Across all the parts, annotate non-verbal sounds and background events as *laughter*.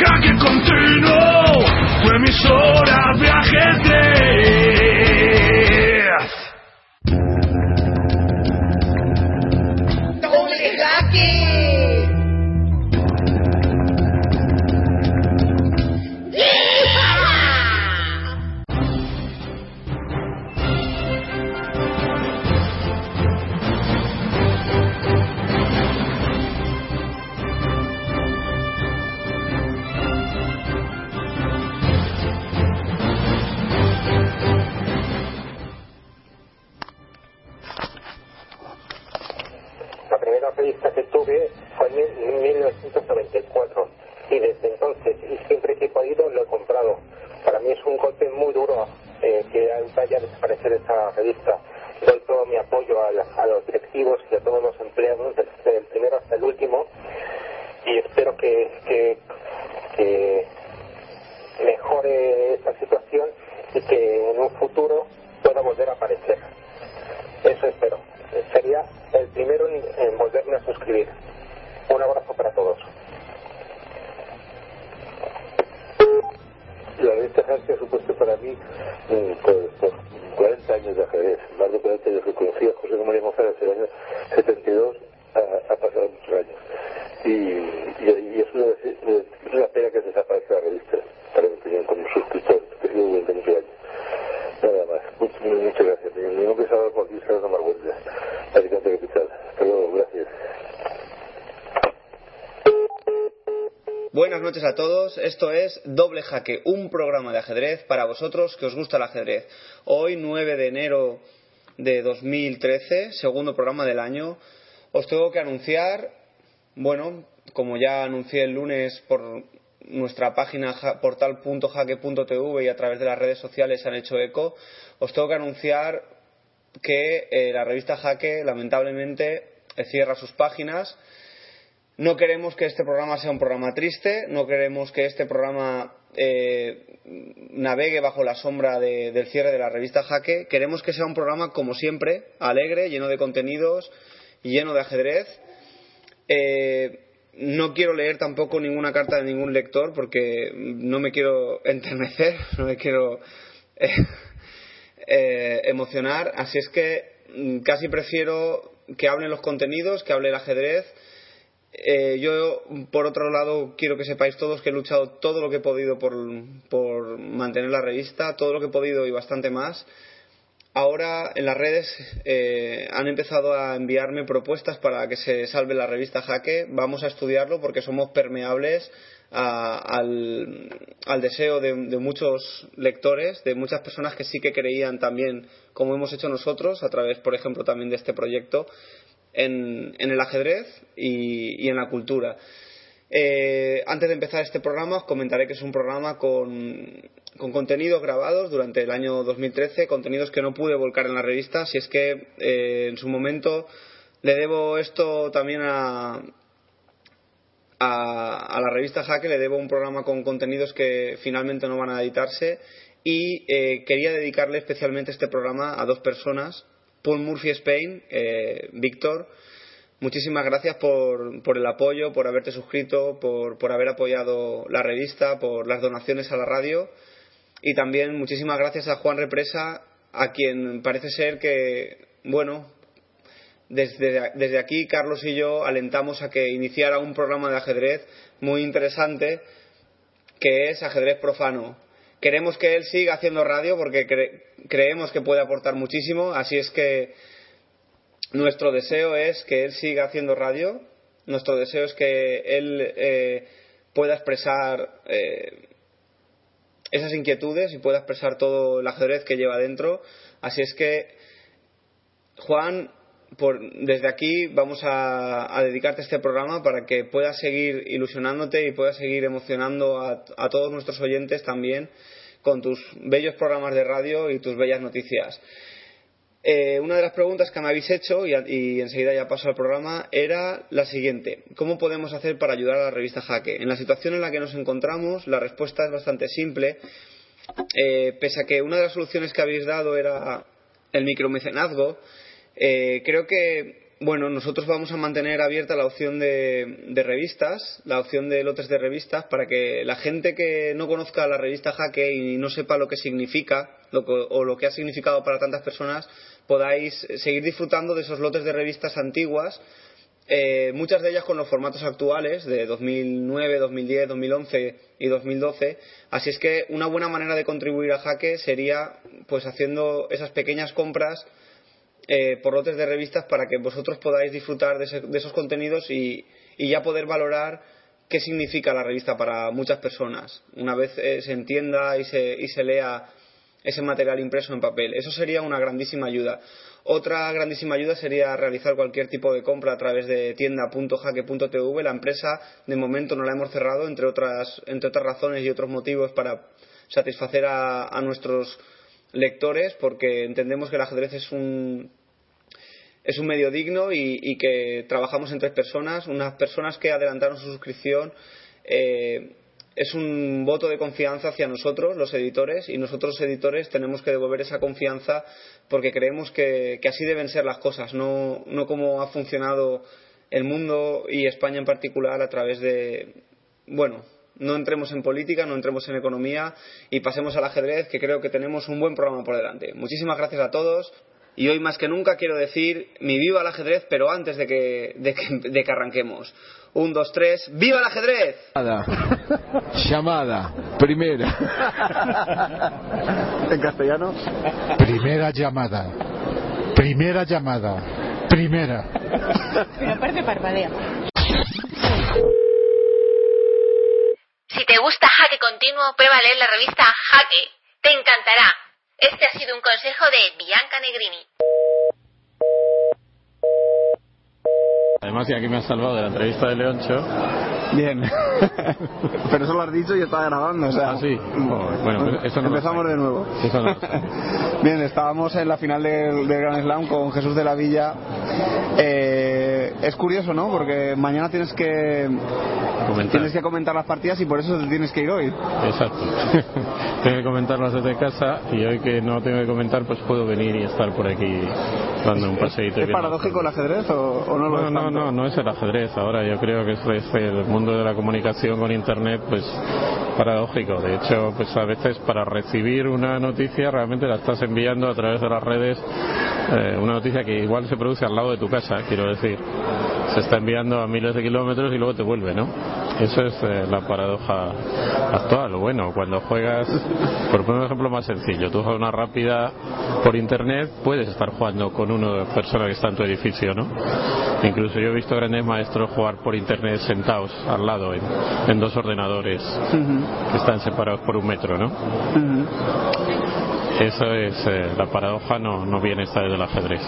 jaque continuo, tu emisora de noches a todos, esto es Doble Jaque, un programa de ajedrez para vosotros que os gusta el ajedrez. Hoy, 9 de enero de 2013, segundo programa del año, os tengo que anunciar, bueno, como ya anuncié el lunes por nuestra página ja- portal.jaque.tv y a través de las redes sociales han hecho eco, os tengo que anunciar que eh, la revista Jaque lamentablemente cierra sus páginas. No queremos que este programa sea un programa triste, no queremos que este programa eh, navegue bajo la sombra de- del cierre de la revista Jaque. Queremos que sea un programa, como siempre, alegre, lleno de contenidos lleno de ajedrez. Eh, no quiero leer tampoco ninguna carta de ningún lector porque no me quiero enternecer, *laughs* no me quiero eh, eh, emocionar. Así es que mm, casi prefiero que hablen los contenidos, que hable el ajedrez. Eh, yo, por otro lado, quiero que sepáis todos que he luchado todo lo que he podido por, mantener la revista, todo lo que he podido y bastante más. Ahora en las redes eh, han empezado a enviarme propuestas para que se salve la revista Jaque. Vamos a estudiarlo porque somos permeables al deseo de, de muchos lectores, de muchas personas que sí que creían también, como hemos hecho nosotros, a través, por ejemplo, también de este proyecto, en, el ajedrez y, en la cultura. Eh, antes de empezar este programa os comentaré que es un programa con, con contenidos grabados durante el año 2013, contenidos que no pude volcar en la revista, si es que eh, en su momento le debo esto también a, a, a la revista Jaque, le debo un programa con contenidos que finalmente no van a editarse y eh, quería dedicarle especialmente este programa a dos personas, Paul Murphy Spain, eh, Víctor, Muchísimas gracias por, por el apoyo, por haberte suscrito, por, haber apoyado la revista, por las donaciones a la radio. Y también muchísimas gracias a Juan Represa, a quien parece ser que, bueno, desde aquí Carlos y yo alentamos a que iniciara un programa de ajedrez muy interesante que es ajedrez profano. Queremos que él siga haciendo radio porque cre- creemos que puede aportar muchísimo, así es que nuestro deseo es que él siga haciendo radio, nuestro deseo es que él eh, pueda expresar eh, esas inquietudes y pueda expresar todo el ajedrez que lleva dentro. Así es que, Juan, por, desde aquí vamos a, dedicarte este programa para que puedas seguir ilusionándote y puedas seguir emocionando a, a todos nuestros oyentes también con tus bellos programas de radio y tus bellas noticias. Eh, una de las preguntas que me habéis hecho, y, y enseguida ya paso al programa, era la siguiente. ¿Cómo podemos hacer para ayudar a la revista Jaque? En la situación en la que nos encontramos, la respuesta es bastante simple. Eh, pese a que una de las soluciones que habéis dado era el micromecenazgo, eh, creo que bueno, nosotros vamos a mantener abierta la opción de, revistas, la opción de lotes de revistas, para que la gente que no conozca la revista Jaque y no sepa lo que significa lo que, o lo que ha significado para tantas personas, podáis seguir disfrutando de esos lotes de revistas antiguas, eh, muchas de ellas con los formatos actuales de 2009, 2010, 2011 y 2012. Así es que una buena manera de contribuir a Jaque sería pues haciendo esas pequeñas compras eh, por lotes de revistas para que vosotros podáis disfrutar de, ese, de esos contenidos y, y, ya poder valorar qué significa la revista para muchas personas una vez eh, se entienda y se, y se lea ese material impreso en papel. Eso sería una grandísima ayuda. Otra grandísima ayuda sería realizar cualquier tipo de compra a través de tienda.jaque.tv. La empresa, de momento, no la hemos cerrado, entre otras, entre otras razones y otros motivos para satisfacer a, a nuestros lectores, porque entendemos que el ajedrez es un, es un medio digno y, que trabajamos en tres personas, unas personas que adelantaron su suscripción. Eh, es un voto de confianza hacia nosotros, los editores, y nosotros, editores, tenemos que devolver esa confianza porque creemos que, que así deben ser las cosas, no, no como ha funcionado el mundo y España en particular a través de, bueno, no entremos en política, no entremos en economía y pasemos al ajedrez, que creo que tenemos un buen programa por delante. Muchísimas gracias a todos y hoy más que nunca quiero decir mi viva el ajedrez, pero antes de que, de que, de que arranquemos. Un, dos, tres, ¡viva el ajedrez! Llamada, primera. ¿En castellano? Primera llamada. Primera llamada. Primera. Pero aparte parpadea. Si te gusta Jaque Continuo, prueba a leer la revista Jaque. Te encantará. Este ha sido un consejo de Bianca Negrini. Además, y aquí me has salvado de la entrevista de Leoncho. Bien. *laughs* Pero eso lo has dicho y está grabando, o sea. Ah, sí. Bueno, pues eso no Empezamos de nuevo. Eso no *laughs* Bien, estábamos en la final del, del Grand Slam con Jesús de la Villa. Eh, es curioso, ¿no? Porque mañana tienes que Comentar. tienes que comentar las partidas y por eso te tienes que ir hoy. Exacto. *laughs* tengo que comentarlas desde casa y hoy que no tengo que comentar, pues puedo venir y estar por aquí dando un paseíto. ¿Es paradójico el ajedrez o, o no lo No, es no, no, no es el ajedrez. Ahora yo creo que es, es el mundo de la comunicación con Internet, pues paradójico. De hecho, pues a veces para recibir una noticia realmente la estás enviando a través de las redes, eh, una noticia que igual se produce al lado de tu casa, quiero decir. Se está enviando a miles de kilómetros y luego te vuelve, ¿no? Eso es eh, la paradoja actual. Bueno, cuando juegas, por poner un ejemplo más sencillo, tú juegas una rápida por internet, puedes estar jugando con una persona que está en tu edificio, ¿no? Incluso yo he visto grandes maestros jugar por internet sentados al lado en, en dos ordenadores que están separados por un metro, ¿no? Eso es eh, la paradoja, no, no viene esta del ajedrez.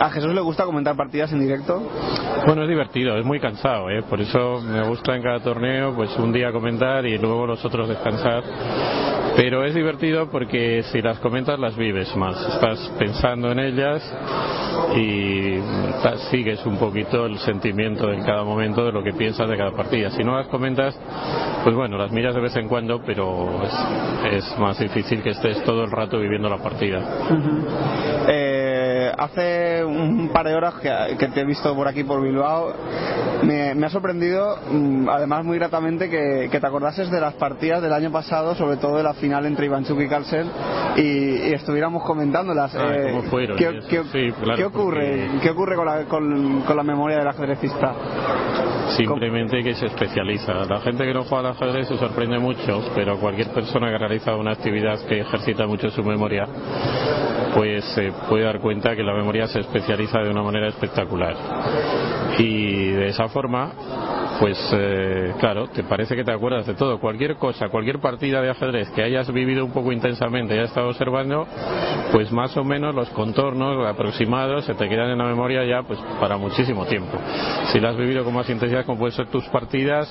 A Jesús le gusta comentar partidas en directo. Bueno, es divertido, es muy cansado, ¿eh? por eso me gusta en cada torneo pues un día comentar y luego los otros descansar. Pero es divertido porque si las comentas las vives más, estás pensando en ellas y ta- sigues un poquito el sentimiento en cada momento de lo que piensas de cada partida. Si no las comentas, pues bueno, las miras de vez en cuando, pero es, es más difícil que estés todo el rato viviendo la partida. Eh, hace un par de horas que, que te he visto por aquí por Bilbao, me, me ha sorprendido, mm, además muy gratamente, que, que te acordases de las partidas del año pasado, sobre todo de la final entre Ivanchuk y Carlsen, y, y estuviéramos comentándolas. Ah, Eh, ¿cómo fueron? ¿qué, qué- sí, claro, qué ocurre? porque- ¿Qué ocurre con la, con, con la memoria del ajedrecista? Simplemente que se especializa. La gente que no juega al ajedrez se sorprende mucho, pero cualquier persona que realiza una actividad que ejercita mucho su memoria, pues se puede dar cuenta que la memoria se especializa de una manera espectacular. Y de esa forma, pues eh, claro, te parece que te acuerdas de todo. Cualquier cosa, cualquier partida de ajedrez que hayas vivido un poco intensamente hayas estado observando, pues más o menos los contornos aproximados se te quedan en la memoria ya pues para muchísimo tiempo. Si la has vivido con más intensidad como pueden ser tus partidas,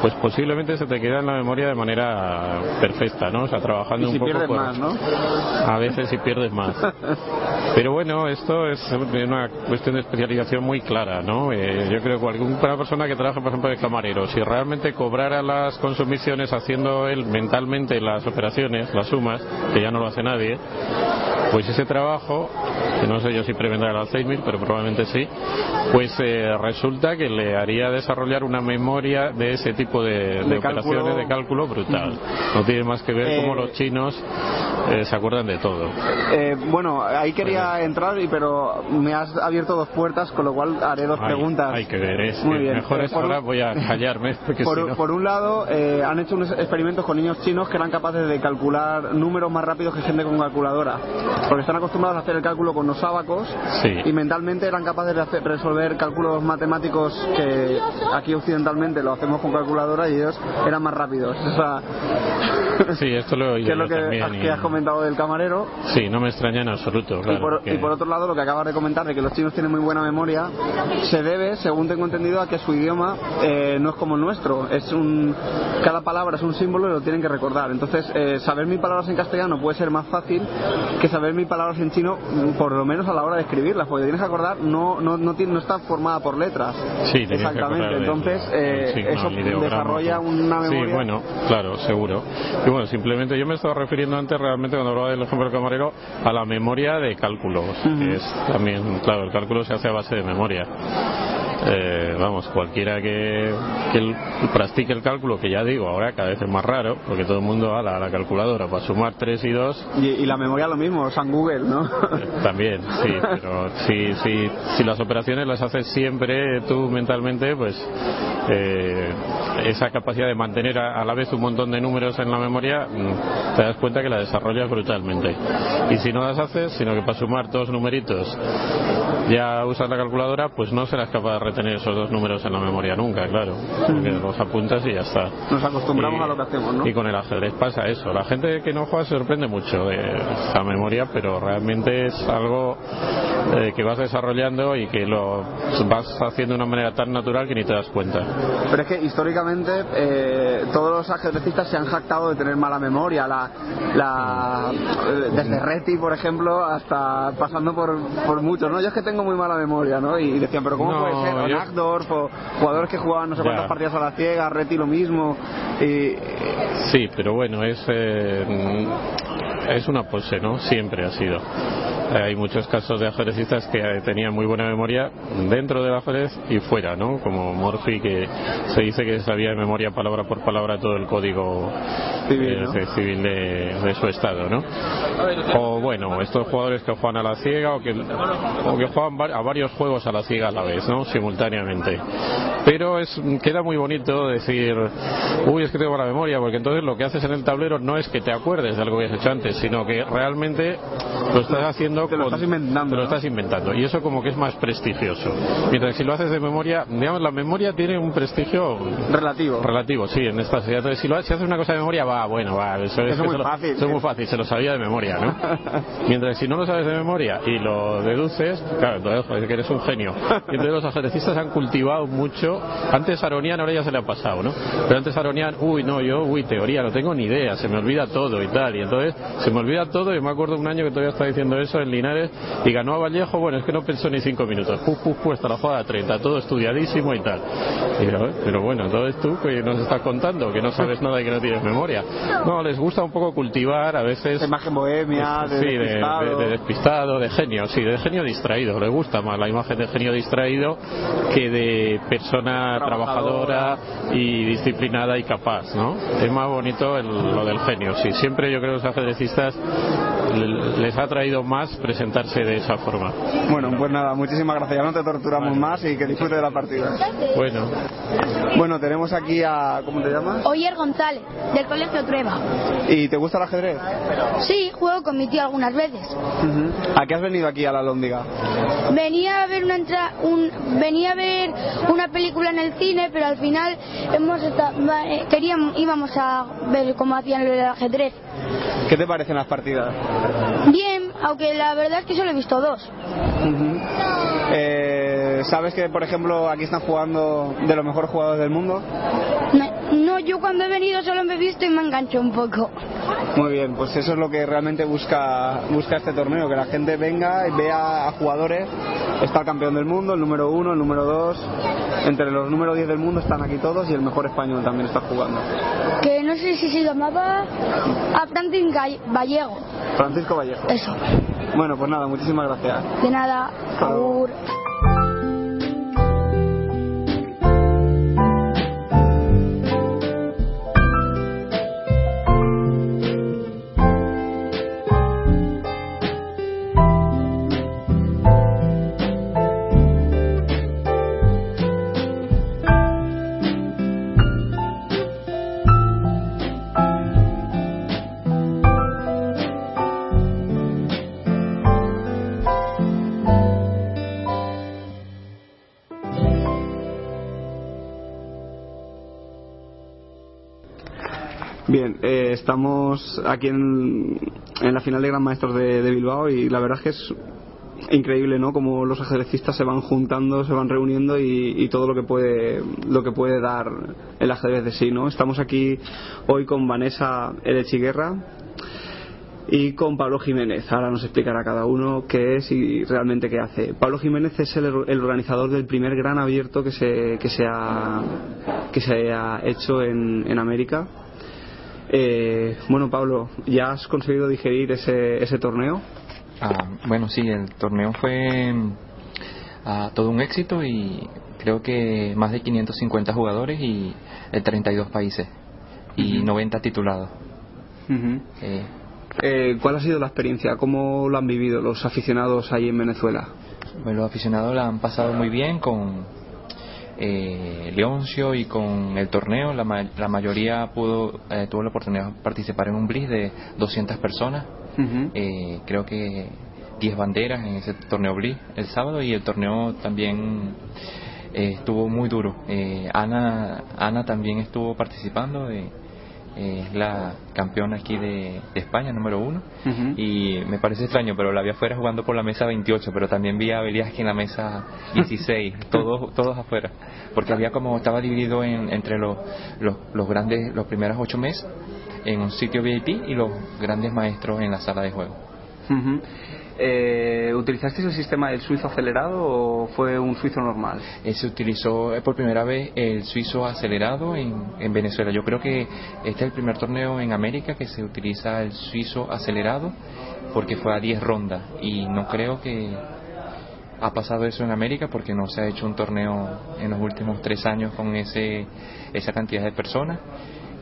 pues posiblemente se te queda en la memoria de manera perfecta, ¿no? O sea, trabajando Y si un poco pierdes por- más, ¿no? a veces si pierdes más. *laughs* Pero bueno, esto es una cuestión de especialización muy clara, ¿no? Eh, yo creo que alguna persona que trabaja, por ejemplo, de camarero, si realmente cobrara las consumiciones haciendo él mentalmente las operaciones, las sumas, que ya no lo hace nadie, Pues ese trabajo, que no sé yo si prevendrá el Alzheimer, pero probablemente sí, pues eh, resulta que le haría desarrollar una memoria de ese tipo de, de De operaciones cálculo. de cálculo brutal. No tiene más que ver Eh, cómo los chinos eh, se acuerdan de todo. Eh, bueno, ahí quería entrar, pero me has abierto dos puertas, con lo cual haré dos Hay- preguntas. Hay que ver, es Muy bien. mejor Eh, es un- ahora voy a callarme, porque Por, si no... por un lado, eh, han hecho unos experimentos con niños chinos que eran capaces de calcular números más rápidos que gente con calculadora. Porque están acostumbrados a hacer el cálculo con los ábacos Sí. y mentalmente eran capaces de hacer- resolver cálculos matemáticos que aquí occidentalmente lo hacemos con calculadora y ellos eran más rápidos. O sea, *laughs* Sí, esto lo he oído que es lo que, has- y- que has comentado del camarero. Sí, no me extraña en absoluto, claro. y, por, que- y por otro lado, lo que acabas de comentar de que los chinos tienen muy buena memoria, se debe, según tengo entendido, a que su idioma eh, no es como el nuestro. Es un, cada palabra es un símbolo y lo tienen que recordar. Entonces, eh, saber mil palabras en castellano puede ser más fácil que saber mil palabras en chino, mm, por lo menos a la hora de escribirlas, porque tienes que acordar, no, no, no, tiene- no está formada por letras. Sí, que Exactamente. del- Entonces, eh, signo, eso el ideograma, desarrolla una memoria. Sí, bueno, claro, seguro. Y bueno, simplemente yo me estaba refiriendo antes realmente cuando hablaba del ejemplo del camarero a la memoria de cálculos, que es también, claro, el cálculo se hace a base de memoria. Eh, vamos, cualquiera que, que el- practique el cálculo, que ya digo, ahora cada vez es más raro, porque todo el mundo a la, a la calculadora para sumar 3 y 2 Y, y la memoria lo mismo, San Google, ¿no? También, sí, *laughs* pero si, si, si las operaciones las haces siempre tú mentalmente, pues eh, esa capacidad de mantener a, a la vez un montón de números en la memoria, mm, te das cuenta que la desarrollas brutalmente. Y si no las haces, sino que para sumar dos numeritos ya usas la calculadora, pues no serás capaz de retener esos dos números en la memoria nunca, claro, porque los apuntas y ya está. Nos acostumbramos Y- a lo que hacemos, ¿no? Y con el ajedrez pasa eso. La gente que no juega se sorprende mucho de esa memoria, pero realmente es algo eh, que vas desarrollando y que lo vas haciendo de una manera tan natural que ni te das cuenta. Pero es que históricamente eh, todos los ajedrecistas se han jactado de tener mala memoria. La, la, eh, desde Reti, por ejemplo, hasta pasando por, por muchos. ¿no? Yo es que tengo muy mala memoria, ¿no? Y decían, pero ¿cómo No, puede ser? Yo- Nackdorf, o jugadores que jugaban no sé cuántas partidas a la ciega, Reti lo mismo. Y, Sí, pero bueno, es, eh, es una pose, ¿no? Siempre ha sido. Hay muchos casos de ajedrecistas que eh, tenían muy buena memoria dentro del ajedrez y fuera, ¿no? Como Morphy, que se dice que sabía de memoria palabra por palabra todo el código Civil, eh, ¿no? de- civil de, de su estado, ¿no? O bueno, estos jugadores que juegan a la ciega o que, o que juegan a varios juegos a la ciega a la vez, ¿no? Simultáneamente. Pero es queda muy bonito decir, uy, es que tengo mala memoria, porque entonces lo que haces en el tablero no es que te acuerdes de algo que has hecho antes, sino que realmente lo estás haciendo Te lo con- estás inventando, te lo estás inventando. Y eso como que es más prestigioso. Mientras que si lo haces de memoria, digamos, la memoria tiene un prestigio relativo. relativo, sí, en esta sociedad. Entonces, si, lo, si haces una cosa de memoria, va, bueno, va, eso, es Eso muy lo- fácil, Eso sí. muy fácil, se lo sabía de memoria, ¿no? *laughs* Mientras que si no lo sabes de memoria y lo deduces, claro, entonces que eres un genio. Y entonces los ajedrecistas han cultivado mucho. Antes Aronían, ahora ya se le ha pasado, ¿no? Pero antes Aronían, uy, no, yo, uy, teoría, no tengo ni idea, se me olvida todo y tal. Y entonces se me olvida todo y me acuerdo un año que todavía estaba diciendo eso en Linares y ganó a Vallejo, bueno, es que no pensó ni cinco minutos. Puf, puf, puf, hasta la jugada 30, todo estudiadísimo y tal. Y yo, "Eh, pero bueno, entonces tú que nos estás contando, que no sabes nada y que no tienes memoria. No, les gusta un poco cultivar a veces... Imagen bohemia, de Sí, de, despistado. de- de despistado, de genio, sí, de genio distraído. Le gusta más la imagen de genio distraído que de persona Trabajadora. trabajadora y disciplinada y capaz, ¿no? Es más bonito el- lo del genio, sí. Siempre yo creo que los ajedrecistas le- les ha traído más presentarse de esa forma. Bueno, pues nada, muchísimas gracias. Ya no te torturamos más y que disfrute de la partida. Bueno, Bueno, tenemos aquí a. ¿Cómo te llamas? Oyer González, del Colegio Trueba. ¿Y te gusta el ajedrez? Sí, juego con mi tío algunas veces. ¿A qué has venido aquí a la Lóndiga? Venía a ver una entra- un, venía a ver una película en el cine, pero al final hemos va- eh, queríamos íbamos a ver cómo hacían lo del ajedrez. ¿Qué te parecen las partidas? Bien, aunque la verdad es que solo he visto dos. Eh, ¿Sabes que, por ejemplo, aquí están jugando de los mejores jugadores del mundo? Me- No, yo cuando he venido solo me he visto y me engancho un poco. Muy bien, pues eso es lo que realmente busca, busca este torneo, que la gente venga y vea a jugadores. Está el campeón del mundo, el número uno, el número dos. Entre los número 10 del mundo están aquí todos y el mejor español también está jugando. Que no sé si se llamaba a Francis Gall- Vallejo. Francisco Vallejo. Eso. Bueno, pues nada, muchísimas gracias. De nada. Agur. Bien, eh, estamos aquí en, la final de Gran Maestros de, Bilbao y la verdad es que es increíble, ¿no? Como los ajedrecistas se van juntando, se van reuniendo y, y todo lo que puede lo que puede dar el ajedrez de sí, ¿no? Estamos aquí hoy con Vanessa Erechiguerra y con Pablo Jiménez. Ahora nos explicará cada uno qué es y realmente qué hace. Pablo Jiménez es el, el organizador del primer gran abierto que se que se ha que se ha hecho en, en América. Eh, bueno, Pablo, ¿ya has conseguido digerir ese, ese torneo? Ah, bueno, sí, el torneo fue ah, todo un éxito y creo que más de 550 jugadores y de 32 países y Ujú. 90 titulados. Eh, Eh, ¿Cuál ha sido la experiencia? ¿Cómo lo han vivido los aficionados ahí en Venezuela? bueno, los aficionados la han pasado muy bien con eh, Leoncio y con el torneo. La, ma- la mayoría pudo eh, tuvo la oportunidad de participar en un blitz de 200 personas. Eh, creo que 10 banderas en ese torneo Blitz el sábado y el torneo también eh, estuvo muy duro. Eh, Ana, Ana también estuvo participando, eh, eh, es la campeona aquí de, de España, número uno. Y me parece extraño, pero la vi afuera jugando por la mesa 28, pero también vi a Beliaski en la mesa 16, *laughs* todos, todos afuera. Porque había como, estaba dividido en, entre los, los, los grandes, los primeros ocho meses en un sitio VIP y los grandes maestros en la sala de juego. Eh, ¿Utilizasteis el sistema del suizo acelerado o fue un suizo normal? Eh, se utilizó eh, por primera vez el suizo acelerado en, en Venezuela. Yo creo que este es el primer torneo en América que se utiliza el suizo acelerado porque fue a 10 rondas y no creo que ha pasado eso en América porque no se ha hecho un torneo en los últimos tres años con ese, esa cantidad de personas.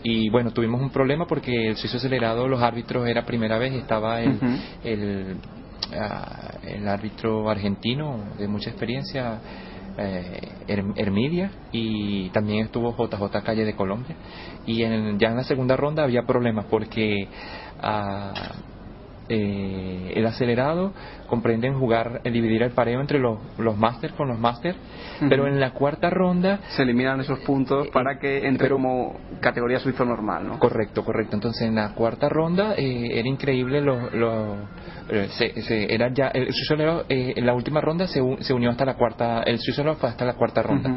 Y bueno, tuvimos un problema porque el suizo acelerado, los árbitros era primera vez, estaba el, ah, el árbitro argentino de mucha experiencia, eh, Her- Hermidia, y también estuvo JJ Calle de Colombia. Y en, ya en la segunda ronda había problemas porque ah, eh, el acelerado comprenden jugar, eh, dividir el pareo entre los, los máster con los máster, pero en la cuarta ronda Se eliminan esos puntos para que entre pero- como categoría suizo normal, ¿no? Correcto, correcto. Entonces en la cuarta ronda eh, era increíble lo, lo- eh, se, se- era ya el suizo eh, en la última ronda se, se unió hasta la cuarta el suizo fue hasta la cuarta ronda.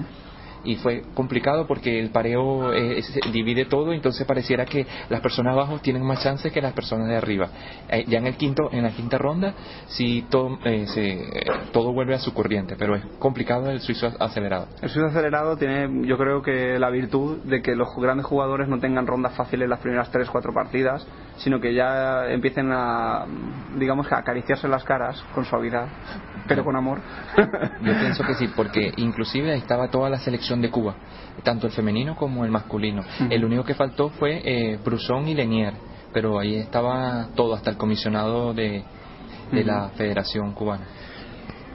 Y fue complicado porque el pareo eh, divide todo, entonces pareciera que las personas abajo tienen más chances que las personas de arriba. Eh, ya en el quinto, en la quinta ronda, sí todo, eh, se, eh, todo vuelve a su corriente, pero es complicado el suizo acelerado. El suizo acelerado tiene, yo creo que la virtud de que los grandes jugadores no tengan rondas fáciles las primeras 3-4 partidas, sino que ya empiecen a, digamos, a acariciarse las caras con suavidad, pero con amor. *laughs* Yo pienso que sí, porque inclusive ahí estaba toda la selección de Cuba, tanto el femenino como el masculino. El único que faltó fue eh, Brusón y Lenier, pero ahí estaba todo, hasta el comisionado de, de la Federación Cubana.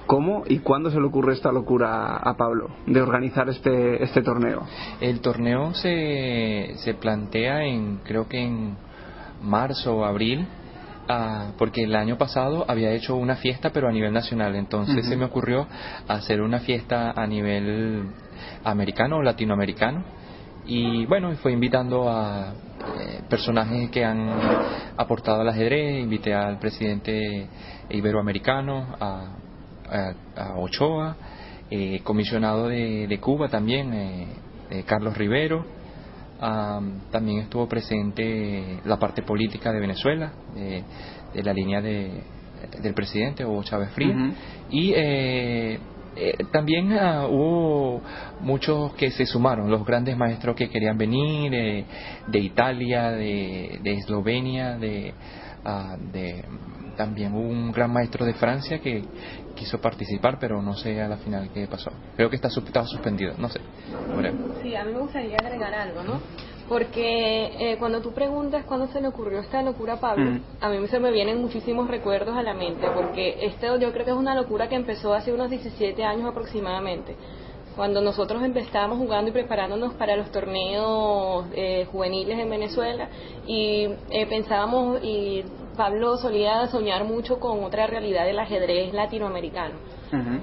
¿Cómo y cuándo se le ocurre esta locura a Pablo de organizar este, este torneo? El torneo se, se plantea en, creo que en marzo o abril, ah, porque el año pasado había hecho una fiesta, pero a nivel nacional. Entonces se me ocurrió hacer una fiesta a nivel americano o latinoamericano. Y bueno, fue invitando a eh, personajes que han aportado al ajedrez. Invité al presidente iberoamericano, a, a- a Ochoa, eh, comisionado de, de Cuba también, eh, eh, Carlos Rivero, también estuvo presente la parte política de Venezuela, de, la línea de, del presidente Hugo Chávez Frías. Y eh, eh, también ah, hubo muchos que se sumaron, los grandes maestros que querían venir eh, de Italia, de, de Eslovenia, de, ah, de también hubo un gran maestro de Francia que quiso participar, pero no sé a la final qué pasó. Creo que está, estaba suspendido, no sé. Sí, a mí me gustaría agregar algo, ¿no? Porque eh, cuando tú preguntas cuándo se le ocurrió esta locura a Pablo, mm. a mí se me vienen muchísimos recuerdos a la mente, porque esto yo creo que es una locura que empezó hace unos 17 años aproximadamente cuando nosotros empezábamos jugando y preparándonos para los torneos eh, juveniles en Venezuela y eh, pensábamos y Pablo solía soñar mucho con otra realidad del ajedrez latinoamericano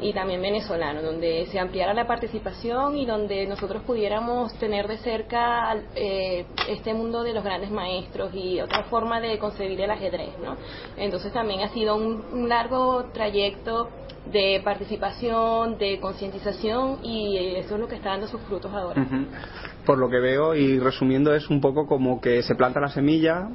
y también venezolano, donde se ampliara la participación y donde nosotros pudiéramos tener de cerca eh, este mundo de los grandes maestros y otra forma de concebir el ajedrez. ¿no? Entonces también ha sido un, largo trayecto de participación, de concientización y eso es lo que está dando sus frutos ahora. Por lo que veo y resumiendo es un poco como que se planta la semilla,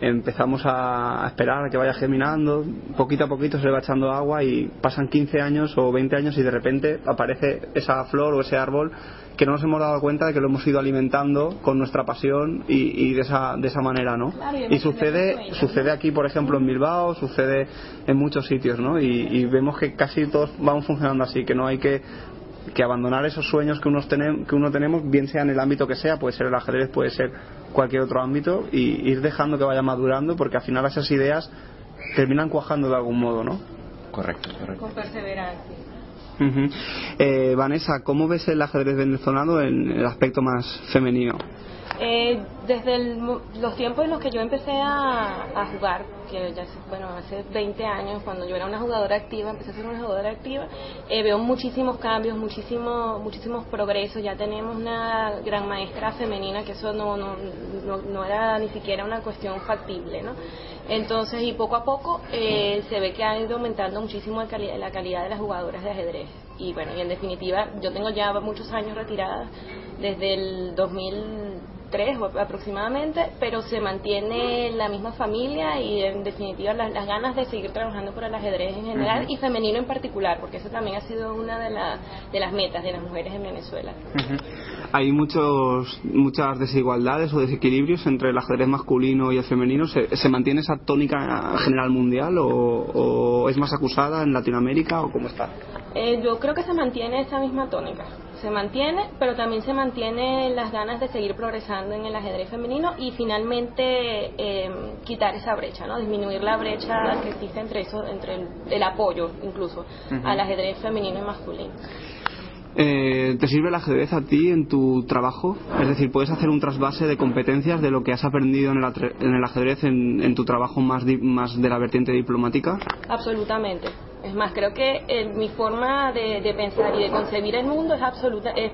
empezamos a esperar a que vaya germinando, poquito a poquito se le va echando agua y pasan 15 años o 20 años y de repente aparece esa flor o ese árbol que no nos hemos dado cuenta de que lo hemos ido alimentando con nuestra pasión y, de, esa, de esa manera, ¿no? y sucede, sucede aquí, por ejemplo, en Bilbao, sucede en muchos sitios, ¿no? Y, vemos que casi todos vamos funcionando así, que no hay que que abandonar esos sueños que, unos que uno tenemos, bien sea en el ámbito que sea, puede ser el ajedrez, puede ser cualquier otro ámbito, y ir dejando que vaya madurando, porque al final esas ideas terminan cuajando de algún modo, ¿no? Correcto, correcto. Con perseverancia. eh, Vanessa, ¿cómo ves el ajedrez venezolano en el aspecto más femenino? Eh, desde los tiempos en los que yo empecé a, jugar, que ya bueno, hace 20 años, cuando yo era una jugadora activa, empecé a ser una jugadora activa, eh, veo muchísimos cambios, muchísimos, muchísimos progresos. Ya tenemos una gran maestra femenina, que eso no, no, no, era ni siquiera una cuestión factible, ¿no? Entonces, y poco a poco eh, se ve que ha ido aumentando muchísimo la calidad de las jugadoras de ajedrez. Y bueno, y en definitiva, yo tengo ya muchos años retirada, desde el 2000 tres aproximadamente, pero se mantiene la misma familia y en definitiva las, ganas de seguir trabajando por el ajedrez en general y femenino en particular, porque eso también ha sido una de, de las metas de las mujeres en Venezuela. Hay muchos, muchas desigualdades o desequilibrios entre el ajedrez masculino y el femenino. ¿Se, mantiene esa tónica general mundial o, o, es más acusada en Latinoamérica o cómo está? Eh, yo creo que se mantiene esa misma tónica se mantiene, pero también se mantiene las ganas de seguir progresando en el ajedrez femenino y finalmente em, quitar esa brecha, ¿no? disminuir la brecha que existe entre eso, entre el, apoyo incluso al ajedrez femenino y masculino. Eh, ¿Te sirve el ajedrez a ti en tu trabajo? Es decir, ¿puedes hacer un trasvase de competencias de lo que has aprendido en el, ajedrez en, tu trabajo más, más de la vertiente diplomática? Absolutamente. Es más, creo que eh, mi forma de, pensar y de concebir el mundo es absoluta, es,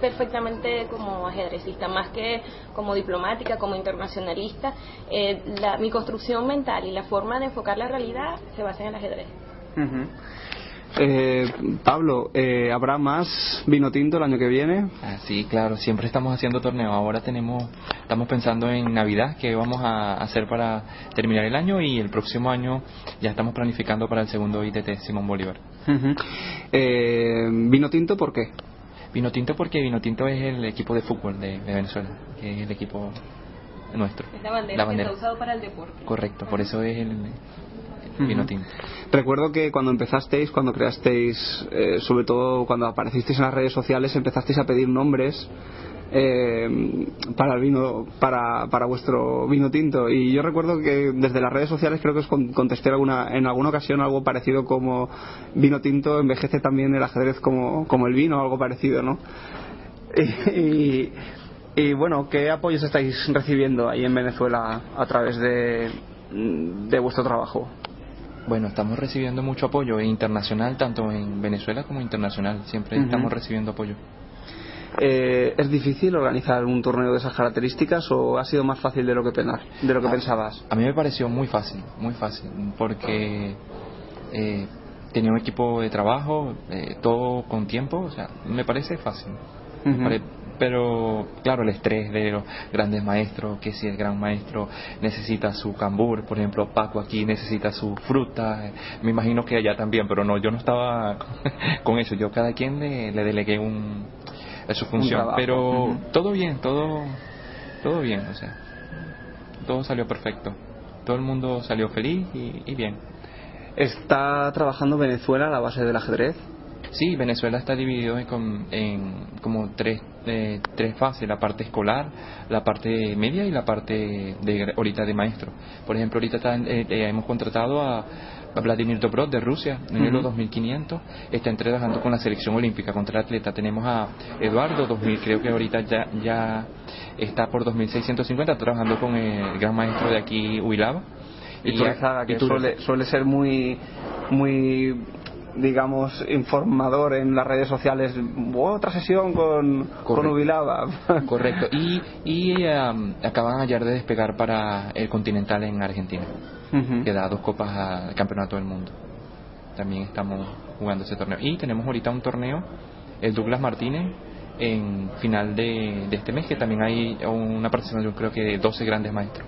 perfectamente como ajedrecista, más que como diplomática, como internacionalista. Eh, mi construcción mental y la forma de enfocar la realidad se basa en el ajedrez. Eh, Pablo, eh, ¿habrá más vino tinto el año que viene? Ah, sí, claro, siempre estamos haciendo torneos. Ahora tenemos, estamos pensando en Navidad, que vamos a hacer para terminar el año y el próximo año ya estamos planificando para el segundo ITT Simón Bolívar. eh, ¿Vino tinto por qué? Vino tinto porque Vino tinto es el equipo de fútbol de, Venezuela, que es el equipo nuestro. Es la bandera, que está usado para el deporte. Correcto, por eso es el, Recuerdo que cuando empezasteis, cuando creasteis, eh, sobre todo cuando aparecisteis en las redes sociales, empezasteis a pedir nombres eh, para el vino, para, para vuestro vino tinto. Y yo recuerdo que desde las redes sociales creo que os contesté alguna, en alguna ocasión algo parecido como vino tinto envejece también el ajedrez como, como el vino, algo parecido, ¿no? Y, y, bueno, ¿qué apoyos estáis recibiendo ahí en Venezuela a través de, de vuestro trabajo? Bueno, estamos recibiendo mucho apoyo internacional, tanto en Venezuela como internacional. Siempre estamos recibiendo apoyo. Eh, ¿Es difícil organizar un torneo de esas características o ha sido más fácil de lo que, penar, de lo que pensabas? A mí me pareció muy fácil, muy fácil, porque eh, tenía un equipo de trabajo, eh, todo con tiempo, o sea, me parece fácil. Pero claro, el estrés de los grandes maestros, que si el gran maestro necesita su cambur, por ejemplo, Paco aquí necesita su fruta, eh, me imagino que allá también, pero no, yo no estaba *laughs* con eso, yo cada quien le, le delegué un, su función, pero todo bien, todo, todo bien, o sea, todo salió perfecto, todo el mundo salió feliz y, y bien. ¿Está trabajando Venezuela a la base del ajedrez? Sí, Venezuela está dividido en, en como tres, eh, tres fases, la parte escolar, la parte media y la parte de ahorita de maestro. Por ejemplo, ahorita están, eh, eh, hemos contratado a, a Vladimir Dobrov de Rusia, en el Ujú. 2500, está trabajando con la selección olímpica contra atleta. Tenemos a Eduardo 2000, creo que ahorita ya, ya está por 2650, trabajando con el gran maestro de aquí, Huilaba. Y que y Turezaga. suele, suele ser muy, muy, digamos, informador en las redes sociales. Otra sesión con, con. Ubilaba. *laughs* Correcto. Y, y um, acaban ayer de despegar para el Continental en Argentina, que da dos copas al Campeonato del Mundo. También estamos jugando ese torneo. Y tenemos ahorita un torneo, el Douglas Martínez, en final de, de este mes, que también hay una participación, creo que de 12 grandes maestros.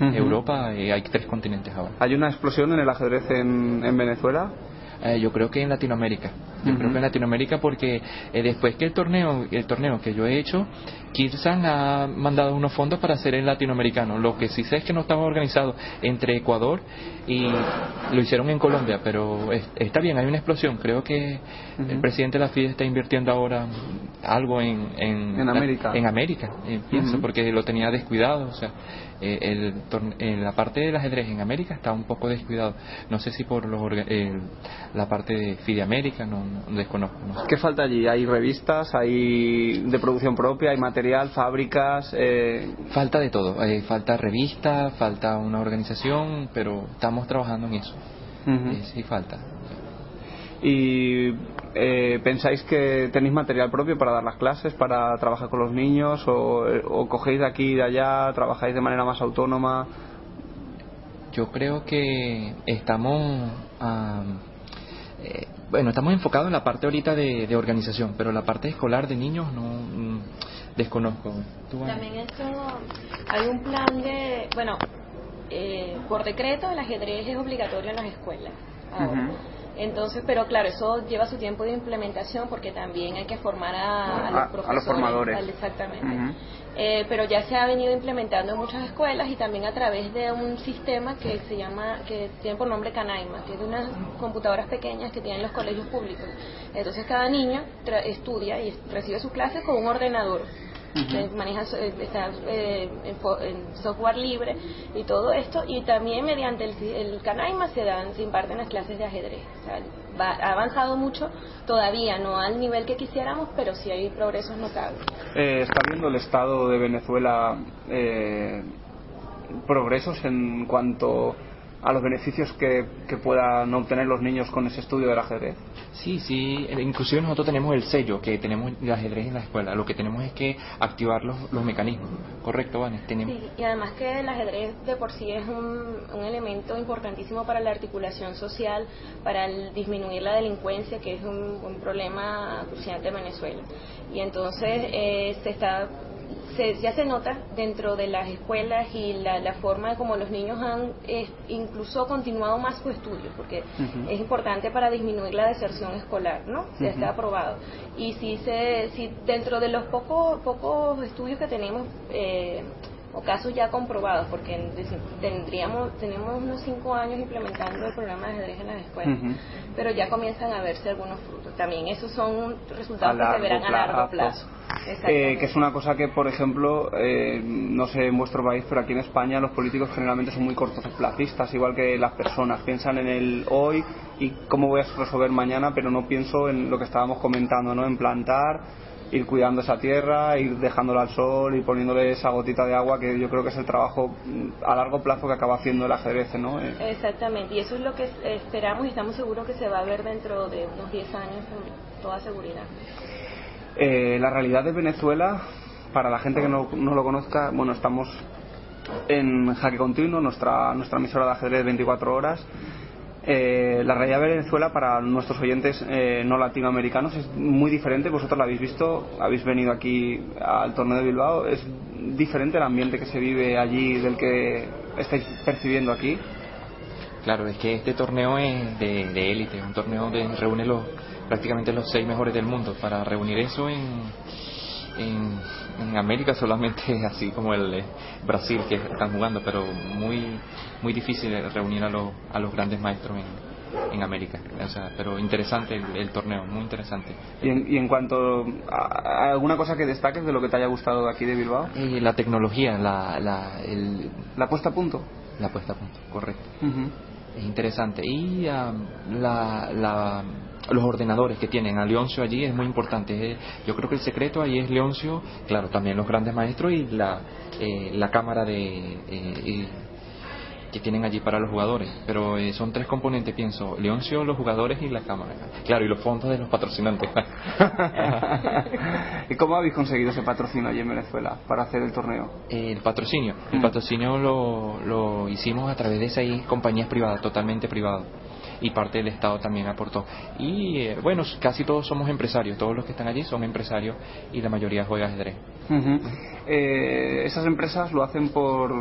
Europa, eh, hay tres continentes ahora. ¿Hay una explosión en el ajedrez en, en Venezuela? Eh, yo creo que en Latinoamérica. Yo creo que en Latinoamérica porque eh, después que el torneo, el torneo que yo he hecho, Kirsan ha mandado unos fondos para hacer el latinoamericano. Lo que sí sé es que no estaba organizado entre Ecuador y lo hicieron en Colombia, pero es- está bien, hay una explosión. Creo que el presidente de la FIDE está invirtiendo ahora algo en, en, En América. En América, eh, pienso, porque lo tenía descuidado. O sea, eh, el eh, la parte del ajedrez en América está un poco descuidado. No sé si por los el- la parte de FIDE América, no, no- desconozco. no sé. ¿Qué falta allí? ¿Hay revistas? ¿Hay de producción propia? ¿Hay material? ¿Fábricas? Eh, Falta de todo, eh, falta revista, falta una organización, pero estamos trabajando en eso. Eh, sí falta. ¿Y eh, pensáis que tenéis material propio para dar las clases, para trabajar con los niños? ¿O, o cogéis de aquí y de allá? ¿Trabajáis de manera más autónoma? Yo creo que estamos, eh, bueno, estamos enfocados en la parte ahorita de, de organización, pero la parte escolar de niños no mm, desconozco. ¿Tú? También esto, hay un plan de, bueno, eh, por decreto el ajedrez es obligatorio en las escuelas. ahora. Entonces, pero claro, eso lleva su tiempo de implementación porque también hay que formar a, a A- a los los profesores. formadores. exactamente. Eh, pero ya se ha venido implementando en muchas escuelas y también a través de un sistema que se llama, que tiene por nombre Canaima, que es de unas computadoras pequeñas que tienen los colegios públicos. Entonces cada niño tra- estudia y recibe sus clases con un ordenador. Se maneja eh, está, eh, en, fo- en software libre y todo esto y también mediante el, el Canaima se dan se imparten las clases de ajedrez. O sea, va- ha avanzado mucho todavía no al nivel que quisiéramos pero sí hay progresos notables. Eh, ¿Está viendo el Estado de Venezuela eh, progresos en cuanto a los beneficios que, que puedan obtener los niños con ese estudio del ajedrez? Sí, sí, eh, inclusive nosotros tenemos el sello que tenemos el ajedrez en la escuela. Lo que tenemos es que activar los, los mecanismos. Correcto, Vanes. Tenemos, Sí, y además que el ajedrez de por sí es un, un elemento importantísimo para la articulación social, para el disminuir la delincuencia, que es un, un problema crucial de Venezuela. Y entonces eh, se está se- ya se nota dentro de las escuelas y la, la forma como los niños han eh, incluso continuado más su estudio, porque es importante para disminuir la deserción escolar, ¿no? Ya Ujú. está aprobado. Y si se, si dentro de los pocos pocos estudios que tenemos eh, o casos ya comprobados, porque en- tendríamos tenemos unos cinco años implementando el programa de ajedrez en las escuelas, pero ya comienzan a verse algunos frutos. También esos son resultados que se verán a largo plazo. Eh, que es una cosa que, por ejemplo, eh, no sé en vuestro país, pero aquí en España los políticos generalmente son muy cortoplacistas, igual que las personas. Piensan en el hoy y cómo voy a resolver mañana, pero no pienso en lo que estábamos comentando, ¿no? En plantar, ir cuidando esa tierra, ir dejándola al sol y poniéndole esa gotita de agua que yo creo que es el trabajo mm, a largo plazo que acaba haciendo el ajedrez, ¿no? Eh, Exactamente, y eso es lo que esperamos y estamos seguros que se va a ver dentro de unos 10 años con toda seguridad. Eh, la realidad de Venezuela, para la gente que no, no lo conozca, bueno, estamos en Jaque Continuo, nuestra, nuestra emisora de ajedrez 24 horas. Eh, la realidad de Venezuela para nuestros oyentes eh, no latinoamericanos es muy diferente. Vosotros la habéis visto, habéis venido aquí al torneo de Bilbao. ¿Es diferente el ambiente que se vive allí del que estáis percibiendo aquí? Claro, es que este torneo es de élite, es un torneo donde reúne los, prácticamente los seis mejores del mundo. Para reunir eso en, en, en América solamente así como el eh, Brasil que están jugando, pero muy muy difícil reunir a, los a los grandes maestros en, en América. O sea, pero interesante el, el torneo, muy interesante. ¿Y en, y en cuanto a, a alguna cosa que destaques de lo que te haya gustado de aquí de Bilbao? Eh, la tecnología, la, la, el, la puesta a punto. La puesta a punto, correcto. Ujú. Es interesante. Y um, la, la, los ordenadores que tienen a Leoncio allí es muy importante. Yo creo que el secreto ahí es Leoncio, claro, también los grandes maestros y la, eh, la cámara de, eh, que tienen allí para los jugadores. Pero eh, son tres componentes, pienso. Leoncio, los jugadores y la cámara. Claro, y los fondos de los patrocinantes. *laughs* ¿Y cómo habéis conseguido ese patrocinio allí en Venezuela para hacer el torneo? El patrocinio. El patrocinio lo, lo hicimos a través de seis compañías privadas, totalmente privadas. Y parte del Estado también aportó. Y eh, bueno, casi todos somos empresarios. Todos los que están allí son empresarios y la mayoría juega ajedrez. Eh, ¿Esas empresas lo hacen por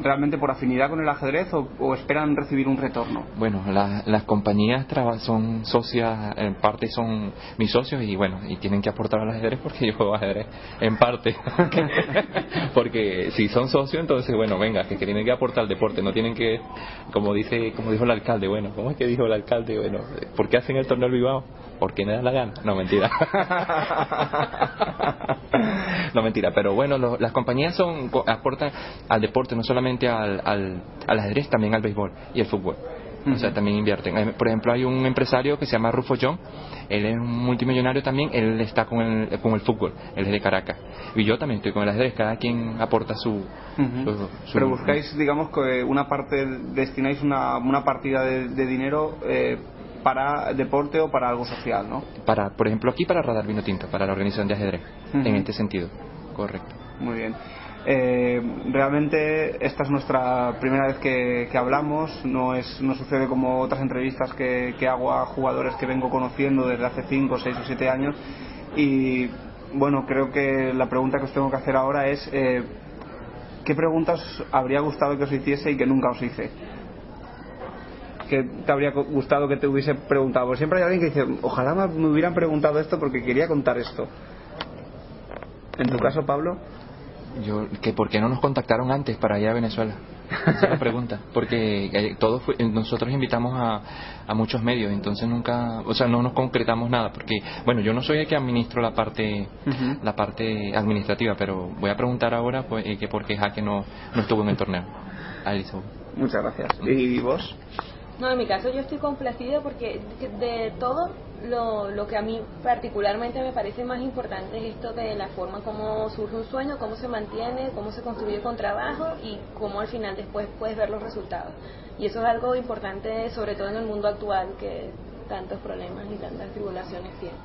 realmente por afinidad con el ajedrez o, o esperan recibir un retorno? Bueno, la- las compañías traba- son socias, en parte son mis socios y bueno, y tienen que aportar al ajedrez porque *laughs* yo juego ajedrez, en parte. *laughs* porque si son socios, entonces bueno, venga, que, tienen que aportar al deporte, no tienen que, como dice, como dijo el alcalde, bueno, ¿cómo es que dijo el alcalde? Bueno, ¿por qué hacen el torneo Bilbao? Porque me da la gana. No, mentira. no, mentira, pero bueno, lo- las compañías son aportan al deporte, no solamente al, al, al ajedrez, también al béisbol y al fútbol. O sea, también invierten. Por ejemplo, hay un empresario que se llama Rufo John, él es un multimillonario también, él está con el, con el fútbol, él es de Caracas. Y yo también estoy con el ajedrez, cada quien aporta su... Ujú. su- su- Pero buscáis, digamos, que una parte, destináis una, una partida de, de dinero eh, para deporte o para algo social, ¿no? para, por ejemplo, aquí para Radar Vino Tinto, para la organización de ajedrez, en este sentido. Correcto. Muy bien. Eh, realmente esta es nuestra primera vez que, hablamos, no es no sucede como otras entrevistas que, hago a jugadores que vengo conociendo desde hace 5, 6 o 7 años y bueno, creo que la pregunta que os tengo que hacer ahora es eh, ¿qué preguntas habría gustado que os hiciese y que nunca os hice? que te habría gustado que te hubiese preguntado? Porque siempre hay alguien que dice, ojalá me hubieran preguntado esto porque quería contar esto. En tu caso, Pablo. Yo, que ¿Por qué no nos contactaron antes para ir a Venezuela? Esa es la pregunta. *laughs* Porque eh, todos fue- nosotros invitamos a, a muchos medios, entonces nunca, o sea, no nos concretamos nada. Porque, bueno, yo no soy el que administro la parte la parte administrativa, pero voy a preguntar ahora pues, eh, que por qué Jaque no, no estuvo en el torneo. A Elizabeth. Muchas gracias. ¿Y vos? No, en mi caso yo estoy complacida porque de- todo lo, lo que a mí particularmente me parece más importante es esto de la forma como surge un sueño, cómo se mantiene, cómo se construye con trabajo y cómo al final después puedes ver los resultados. Y eso es algo importante sobre todo en el mundo actual que tantos problemas y tantas tribulaciones tiene.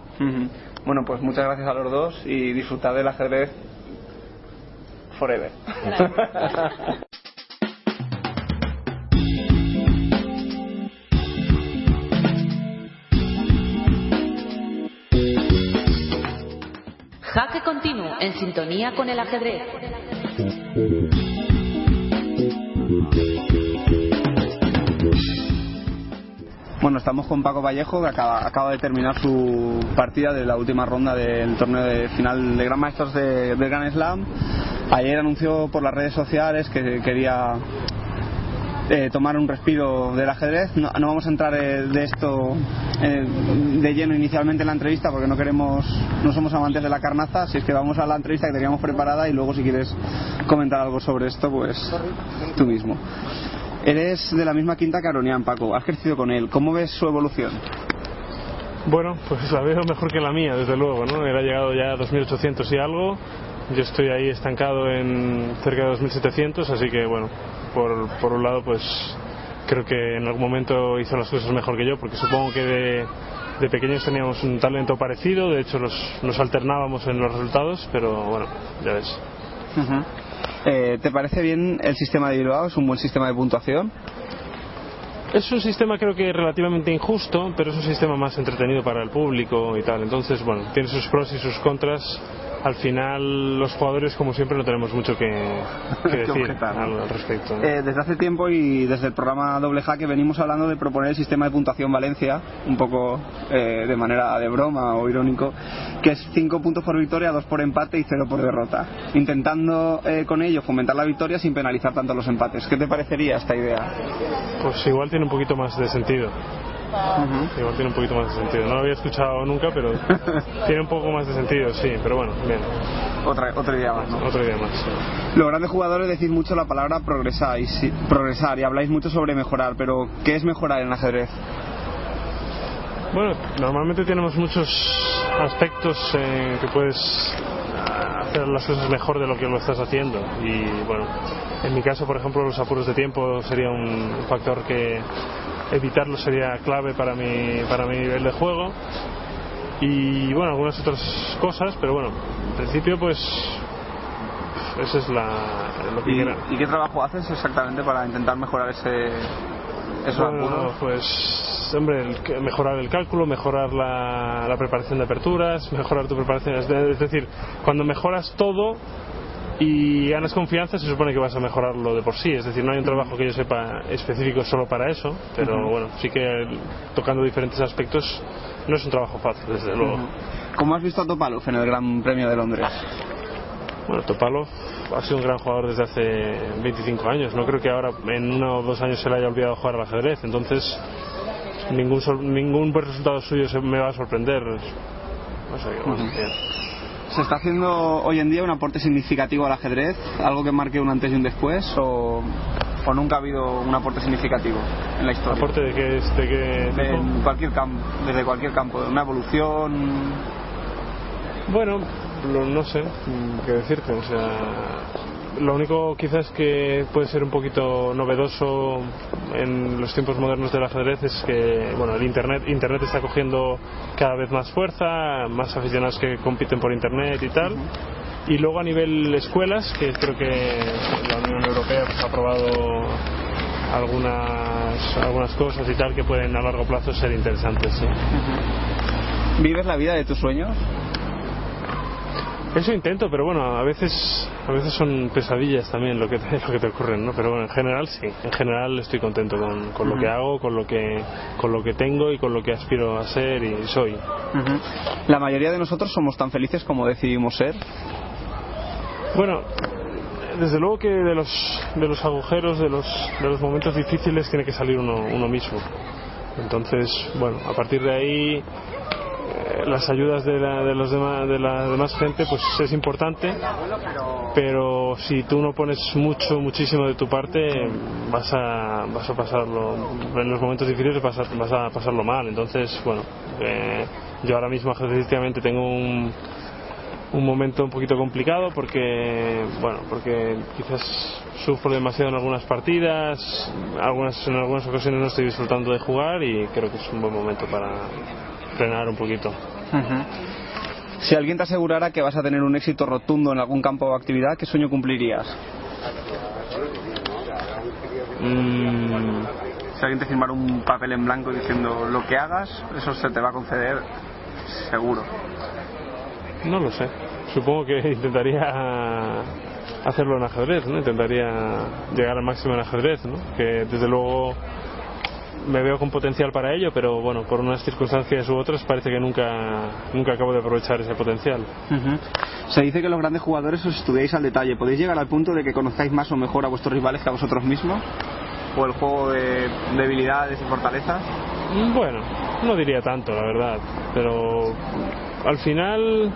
Bueno, pues muchas gracias a los dos y disfrutad del ajedrez forever. *laughs* Jaque continuo en sintonía con el ajedrez. Bueno, estamos con Paco Vallejo, que acaba, acaba de terminar su partida de la última ronda del torneo de final de Gran Maestros de, del Grand Slam. Ayer anunció por las redes sociales que quería eh, tomar un respiro del ajedrez. No, no vamos a entrar eh, de esto eh, de lleno inicialmente en la entrevista porque no queremos, no somos amantes de la carnaza, así es que vamos a la entrevista que teníamos preparada y luego si quieres comentar algo sobre esto, pues tú mismo. Eres de la misma quinta que Aronian, Paco. Has crecido con él. ¿Cómo ves su evolución? Bueno, pues la veo mejor que la mía, desde luego, ¿no? Él ha llegado ya a 2.800 y algo, yo estoy ahí estancado en cerca de 2.700, así que bueno, por, por un lado pues creo que en algún momento hizo las cosas mejor que yo, porque supongo que de, de pequeños teníamos un talento parecido, de hecho los- nos alternábamos en los resultados, pero bueno, ya ves. Eh, ¿Te parece bien el sistema de Bilbao? ¿Es un buen sistema de puntuación? Es un sistema creo que relativamente injusto, pero es un sistema más entretenido para el público y tal. Entonces, bueno, tiene sus pros y sus contras. Al final, los jugadores, como siempre, no tenemos mucho que, *laughs* decir objetar, ¿no? al, al respecto. ¿no? Eh, desde hace tiempo y desde el programa Doble Jaque venimos hablando de proponer el sistema de puntuación Valencia, un poco eh, de manera de broma o irónico, que es 5 puntos por victoria, 2 por empate y 0 por derrota, intentando eh, con ello fomentar la victoria sin penalizar tanto los empates. ¿Qué te parecería esta idea? Pues igual tiene un poquito más de sentido. Igual tiene un poquito más de sentido. No lo había escuchado nunca, pero *laughs* tiene un poco más de sentido, sí. Pero bueno, bien. Otra, otra idea más, ¿no? Otra idea más. sí. Los grandes jugadores decís mucho la palabra progresar y, progresar y habláis mucho sobre mejorar, pero ¿qué es mejorar en ajedrez? Bueno, normalmente tenemos muchos aspectos eh, que puedes hacer las cosas mejor de lo que lo estás haciendo. Y bueno, en mi caso, por ejemplo, los apuros de tiempo sería un factor que evitarlo sería clave para mi, para mi nivel de juego. Y bueno, algunas otras cosas, pero bueno, en principio, pues. Esa es la. Lo que ¿Y, y qué trabajo haces exactamente para intentar mejorar ese, esos Bueno, pues, hombre, el mejorar el cálculo, mejorar la, la preparación de aperturas, mejorar tu preparación. Es decir, cuando mejoras todo y ganas confianza, se supone que vas a mejorarlo de por sí. Es decir, no hay un trabajo que yo sepa específico solo para eso, pero bueno, sí que tocando diferentes aspectos no es un trabajo fácil, desde luego. Ujú. ¿Cómo has visto a Topalov en el Gran Premio de Londres? Bueno, Topalov ha sido un gran jugador desde hace 25 años. No creo que ahora en uno o dos años se le haya olvidado jugar al ajedrez. Entonces, ningún ningún buen resultado suyo se me va a sorprender. O sea que, bueno, Ujú. bien. ¿Se está haciendo hoy en día un aporte significativo al ajedrez? ¿Algo que marque un antes y un después? ¿O, o nunca ha habido un aporte significativo en la historia? ¿Aporte de qué, de qué De cualquier campo, desde cualquier campo, una evolución. Bueno, lo- no sé mm, qué decirte. O sea, lo único quizás que puede ser un poquito novedoso en los tiempos modernos del ajedrez es que bueno, el internet, internet está cogiendo cada vez más fuerza, más aficionados que compiten por internet y tal. Y luego a nivel escuelas, que creo que la Unión Europea pues, ha aprobado algunas, algunas cosas y tal que pueden a largo plazo ser interesantes. sí. ¿Vives la vida de tus sueños? Eso intento, pero bueno, a veces a veces son pesadillas también lo que te, *laughs* lo que te ocurren, ¿no? Pero bueno, en general sí, en general estoy contento con, con lo que hago, con lo que con lo que tengo y con lo que aspiro a ser y soy. La mayoría de nosotros somos tan felices como decidimos ser. Bueno, desde luego que de los de los agujeros, de los de los momentos difíciles tiene que salir uno uno mismo. Entonces, bueno, a partir de ahí las ayudas de la, de los demás de la demás gente pues es importante. Pero si tú no pones mucho muchísimo de tu parte vas a vas a pasarlo en los momentos difíciles vas a, vas a pasarlo mal. Entonces bueno eh, yo ahora mismo ajedrecísticamente tengo un un momento un poquito complicado porque bueno porque quizás sufro demasiado en algunas partidas algunas en algunas ocasiones no estoy disfrutando de jugar y creo que es un buen momento para frenar un poquito Si alguien te asegurara que vas a tener un éxito rotundo en algún campo o actividad, ¿qué sueño cumplirías? Mm, Si alguien te firmara un papel en blanco diciendo lo que hagas, eso se te va a conceder seguro. No lo sé. Supongo que intentaría hacerlo en ajedrez, ¿no? Intentaría llegar al máximo en ajedrez, ¿no? Que desde luego me veo con potencial para ello, pero bueno, por unas circunstancias u otras parece que nunca, nunca acabo de aprovechar ese potencial. Ujú. Se dice que los grandes jugadores os estudiáis al detalle. ¿Podéis llegar al punto de que conozcáis más o mejor a vuestros rivales que a vosotros mismos? ¿O el juego de debilidades y fortalezas? Bueno, no diría tanto, la verdad, pero al final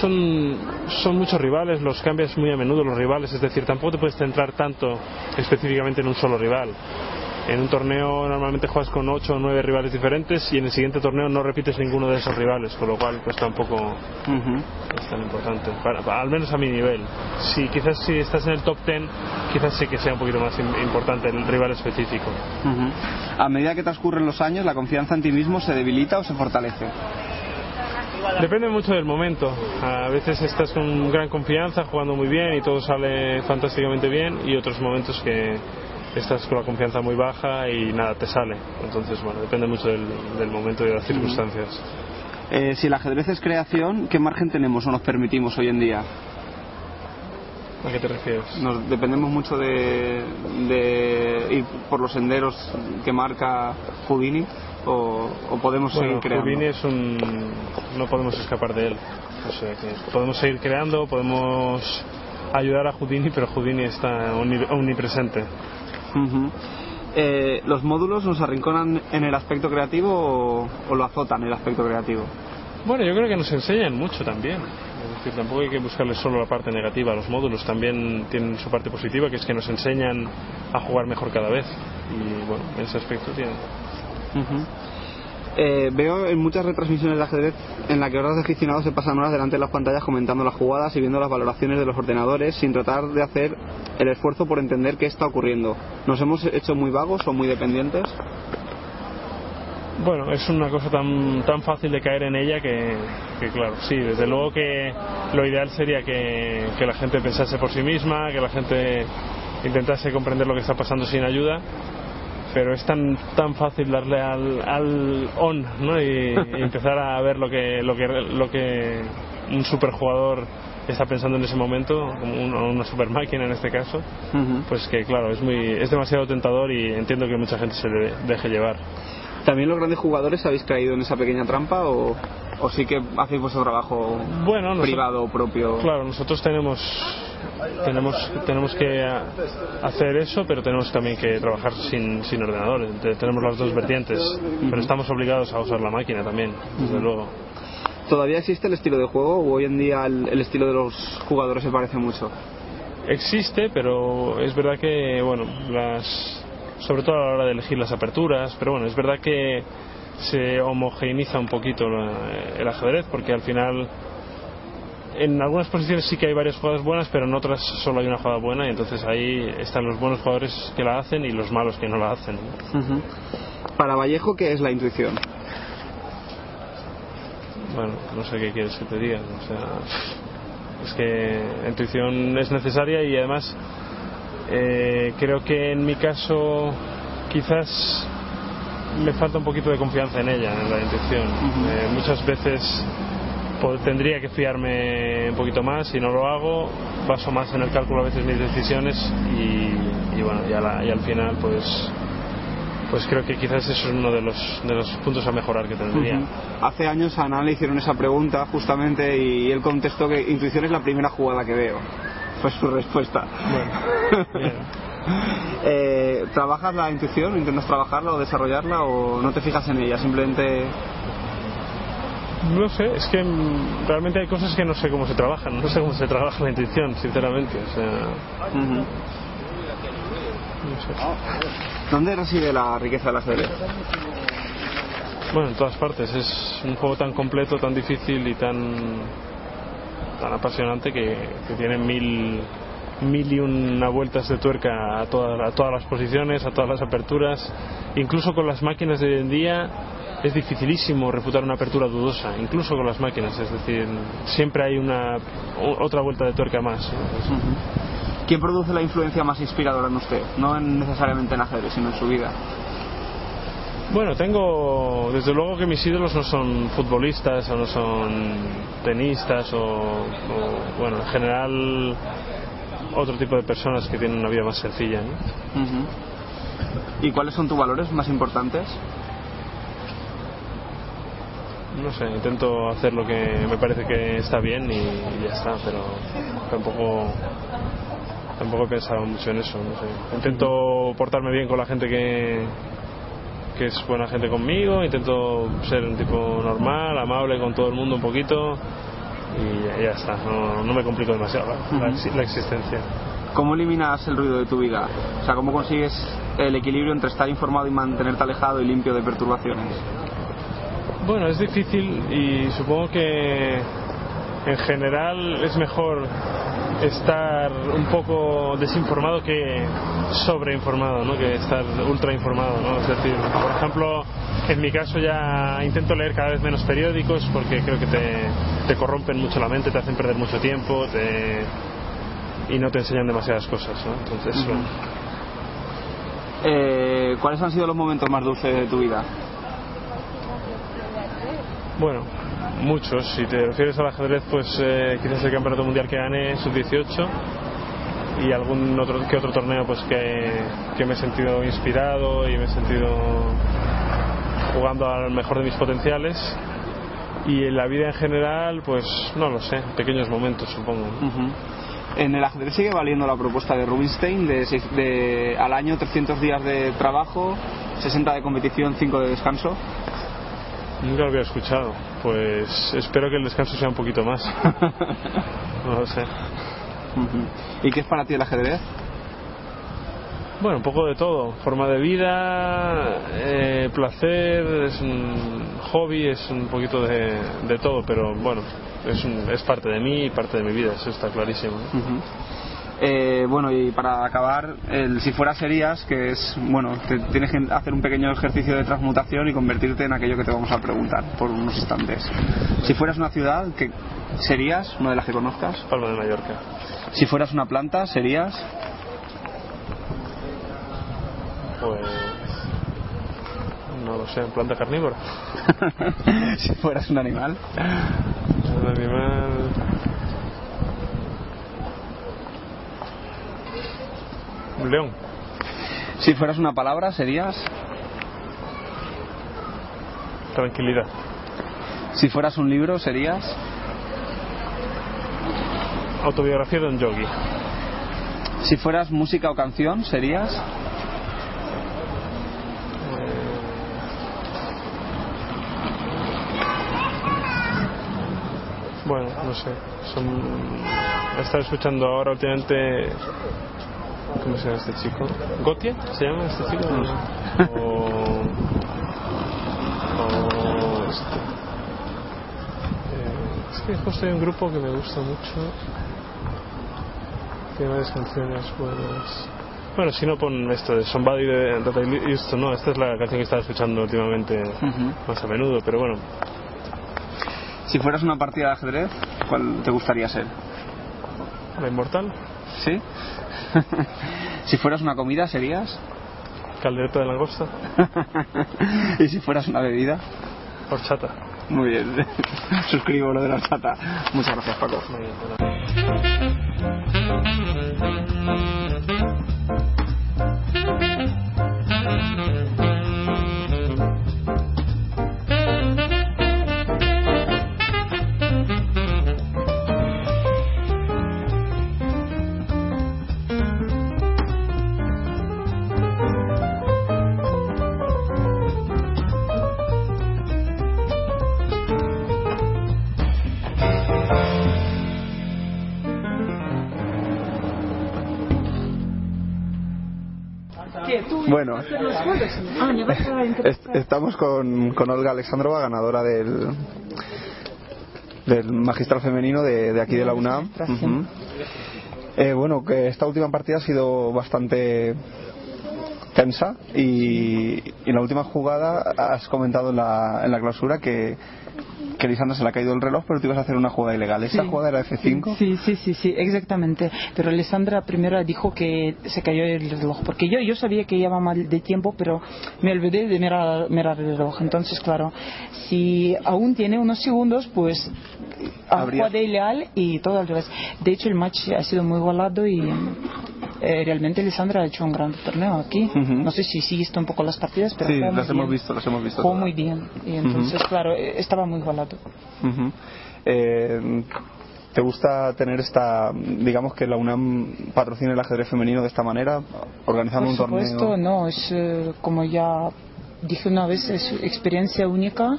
son, son muchos rivales, los cambias muy a menudo los rivales, es decir, tampoco te puedes centrar tanto específicamente en un solo rival. En un torneo normalmente juegas con 8 o 9 rivales diferentes y en el siguiente torneo no repites ninguno de esos rivales, con lo cual pues tampoco es tan importante, para- para- al menos a mi nivel. Si quizás si estás en el top 10, quizás sí que sea un poquito más im- importante el rival específico. Ujú. A medida que transcurren los años, ¿la confianza en ti mismo se debilita o se fortalece? Depende mucho del momento. A veces estás con gran confianza, jugando muy bien y todo sale fantásticamente bien, y otros momentos que, estás con la confianza muy baja y nada te sale. Entonces, bueno, depende mucho del, del momento y de las circunstancias. Eh, si el ajedrez es creación, ¿qué margen tenemos o nos permitimos hoy en día? ¿A qué te refieres? Nos dependemos mucho de, de ir por los senderos que marca Houdini o, o podemos Bueno, seguir creando. Houdini es un... no podemos escapar de él. O sea que podemos seguir creando, podemos ayudar a Houdini, pero Houdini está omni- Ujú. Eh, ¿Los módulos nos arrinconan en el aspecto creativo o, o lo azotan el aspecto creativo? Bueno, yo creo que nos enseñan mucho también. Es decir, tampoco hay que buscarle solo la parte negativa. Los módulos también tienen su parte positiva, que es que nos enseñan a jugar mejor cada vez. Y bueno, en ese aspecto tienen. Ujú. Eh, veo en muchas retransmisiones de ajedrez en la que horas de aficionados se pasan horas delante de las pantallas comentando las jugadas y viendo las valoraciones de los ordenadores sin tratar de hacer el esfuerzo por entender qué está ocurriendo. ¿Nos hemos hecho muy vagos o muy dependientes? Bueno, es una cosa tan, tan fácil de caer en ella que, claro, sí, desde luego que lo ideal sería que la gente pensase por sí misma, que la gente intentase comprender lo que está pasando sin ayuda, pero es tan, tan fácil darle al, al on ¿no? y, y empezar a ver lo que, lo, que, lo que un superjugador está pensando en ese momento, una, una super máquina en este caso, pues que claro, es, muy, es demasiado tentador y entiendo que mucha gente se le deje llevar. ¿También los grandes jugadores habéis caído en esa pequeña trampa o, o sí que hacéis vuestro trabajo Bueno, nosotros- privado o propio? Claro, nosotros tenemos tenemos tenemos que hacer eso, pero tenemos también que trabajar sin, sin ordenador. Entonces, tenemos las dos vertientes, pero estamos obligados a usar la máquina también, desde luego. ¿Todavía existe el estilo de juego o hoy en día el, el estilo de los jugadores se parece mucho? Existe, pero es verdad que, bueno, las sobre todo a la hora de elegir las aperturas, pero bueno, es verdad que se homogeneiza un poquito la- el ajedrez, porque al final en algunas posiciones sí que hay varias jugadas buenas, pero en otras solo hay una jugada buena y entonces ahí están los buenos jugadores que la hacen y los malos que no la hacen. Para Vallejo, ¿qué es la intuición? Bueno, no sé qué quieres que te diga. O sea, es que la intuición es necesaria y además eh, creo que en mi caso quizás me falta un poquito de confianza en ella, en la intuición. Eh, muchas veces po- tendría que fiarme un poquito más y no lo hago, baso más en el cálculo a veces mis decisiones y, y bueno, y, la- y al final pues pues creo que quizás eso es uno de los, de los puntos a mejorar que tendría. Hace años a Ana le hicieron esa pregunta justamente y él contestó que intuición es la primera jugada que veo. Fue su respuesta. *laughs* Eh, ¿Trabajas la intuición? ¿Intentas trabajarla o desarrollarla o no te fijas en ella? Simplemente... No sé, es que mm, realmente hay cosas que no sé cómo se trabajan, no sé cómo se trabaja la intuición, sinceramente. O sea, no sé. ¿Dónde reside la riqueza del ajedrez? Bueno, en todas partes. Es un juego tan completo, tan difícil y tan, tan apasionante que, que tiene mil, mil y una vueltas de tuerca a todas, a todas las posiciones, a todas las aperturas. Incluso con las máquinas de hoy en día es dificilísimo refutar una apertura dudosa, incluso con las máquinas. Es decir, siempre hay una otra vuelta de tuerca más. ¿Quién produce la influencia más inspiradora en usted? No en- necesariamente en ajedrez, sino en su vida. Bueno, tengo, desde luego que mis ídolos no son futbolistas o no son tenistas o, o, bueno, en general otro tipo de personas que tienen una vida más sencilla. ¿no? ¿Y cuáles son tus valores más importantes? No sé, intento hacer lo que me parece que está bien y, y ya está, pero tampoco tampoco he pensado mucho en eso. No sé. Intento portarme bien con la gente que, que es buena gente conmigo, intento ser un tipo normal, amable con todo el mundo un poquito y ya, ya está, no, no me complico demasiado la, la existencia. ¿Cómo eliminas el ruido de tu vida? O sea, ¿cómo consigues el equilibrio entre estar informado y mantenerte alejado y limpio de perturbaciones? Bueno, es difícil y supongo que en general es mejor estar un poco desinformado que sobreinformado, ¿no? que estar ultra informado. ¿no? Es decir, por ejemplo, en mi caso ya intento leer cada vez menos periódicos porque creo que te, te corrompen mucho la mente, te hacen perder mucho tiempo te- y no te enseñan demasiadas cosas. ¿no? Entonces, bueno, Eh, ¿Cuáles han sido los momentos más dulces de tu vida? Bueno, muchos. Si te refieres al ajedrez, pues eh, quizás el campeonato mundial que gané sub-18 y algún otro que otro torneo pues que, que me he sentido inspirado y me he sentido jugando al mejor de mis potenciales y en la vida en general pues no lo sé pequeños momentos supongo. En el ajedrez sigue valiendo la propuesta de Rubinstein de, seis- de al año 300 días de trabajo, 60 de competición, 5 de descanso. Nunca lo había escuchado pues espero que el descanso sea un poquito más *laughs* no lo sé ¿Y qué es para ti el ajedrez? Bueno, un poco de todo. Forma de vida, eh, placer, es un hobby, es un poquito de, de todo, pero bueno, es, un- es parte de mí y parte de mi vida, eso está clarísimo. ¿no? Eh, bueno, y para acabar, el si fuera serías, que es, bueno, te- tienes que hacer un pequeño ejercicio de transmutación y convertirte en aquello que te vamos a preguntar por unos instantes. Si fueras una ciudad, ¿qué serías? Una de las que conozcas. Palma de Mallorca. Si fueras una planta, serías. Pues. No lo sé, planta carnívora. *laughs* si fueras un animal. Un animal. Un león. Si fueras una palabra, serías. Tranquilidad. Si fueras un libro, serías. Autobiografía de un yogi. Si fueras música o canción, serías. Bueno, no sé. Son... He estado escuchando ahora últimamente. ¿Cómo se llama este chico? ¿Gotia? ¿Se llama este chico? O. o este. Eh, es que justo hay un grupo que me gusta mucho. Tiene varias canciones buenas. Bueno, si no pon esto de Somebody de That I Used to Know. Esta es la canción que estaba escuchando últimamente más a menudo, pero bueno, Si fueras una partida de ajedrez, ¿cuál te gustaría ser? la inmortal. ¿Sí? *laughs* si fueras una comida, serías. Caldereta de langosta. *laughs* y si fueras una bebida. Horchata. Muy bien. *laughs* Suscribo lo de la horchata. Muchas gracias, Paco. Bueno, Ah, me vas a est- estamos con, con Olga Alexandrova, ganadora del del magistral femenino de, de aquí de la UNAM. Eh, bueno, que esta última partida ha sido bastante tensa y, y en la última jugada has comentado en la, en la clausura que, que Lisandra se le ha caído el reloj, pero tú ibas a hacer una jugada ilegal. ¿Esa Sí. jugada era F5? Sí, sí, sí, sí, exactamente. Pero Alessandra primero dijo que se cayó el reloj, porque yo, yo sabía que iba mal de tiempo, pero me olvidé de mirar, mirar el reloj. Entonces, claro, si aún tiene unos segundos, pues ha Habría- jugado ilegal y todo al revés. De hecho, el match ha sido muy igualado y eh, realmente Alessandra ha hecho un gran torneo aquí. No sé si siguiste un poco las partidas, pero Sí, las hemos visto, las hemos visto. Jugó muy bien. Y entonces, claro, eh, estaba muy igualado. Ujú. Eh, ¿Te gusta tener esta, digamos que la UNAM patrocine el ajedrez femenino de esta manera, organizando Por un supuesto, torneo? no, es eh, como ya dije una vez, es experiencia única.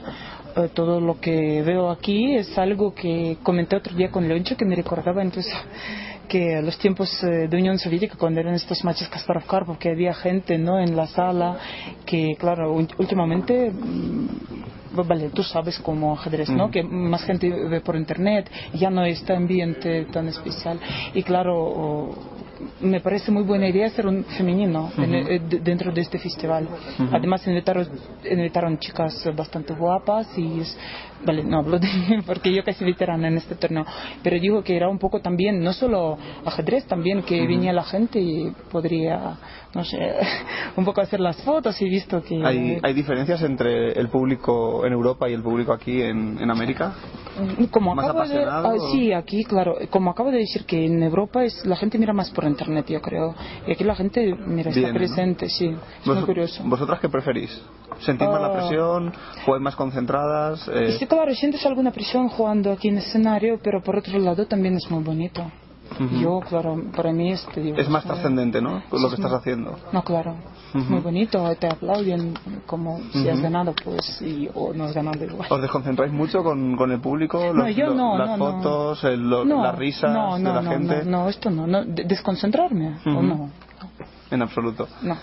Eh, todo lo que veo aquí es algo que comenté otro día con Leoncho que me recordaba entonces que los tiempos eh, de Unión Soviética cuando eran estos matches Kasparov-Karpov que había gente no en la sala que claro últimamente mm, vale tú sabes como ajedrez no Mm. que más gente ve por internet ya no está ambiente tan especial. Y claro me parece muy buena idea hacer un femenino eh, de- dentro de este festival. Ujú. Además invitaron, invitaron chicas bastante guapas y es- vale, no hablo de *laughs* porque yo casi veterana en este torneo, pero digo que era un poco también, no solo ajedrez, también que Ujú. venía la gente y podría, no sé, *laughs* un poco hacer las fotos y visto que... ¿Hay, ¿Hay diferencias entre el público en Europa y el público aquí en, en América? como ¿Más acabo de ah, sí aquí claro como acabo de decir que en Europa es la gente mira más por internet yo creo y aquí la gente mira está Viene, ¿no? presente sí es muy ¿Vos- curioso ¿Vosotras qué preferís? ¿Sentís más la Ah. presión? ¿Jugáis más concentradas? Eh, sí, claro, sientes alguna presión jugando aquí en escenario, pero por otro lado también es muy bonito. Ujú. Yo, claro, para mí es, te digo, es más trascendente, ¿no? Lo que es estás haciendo. No, claro. Es Ujú. muy bonito, te aplauden como si has Ujú. ganado, pues, y, o no has ganado igual. ¿Os desconcentráis mucho con, con el público? No, Los- yo lo- no, Las no, no. fotos, el- lo- No, las risas no, no, de la no, gente. No, no, esto no, no. De- desconcentrarme, o no. En absoluto. No.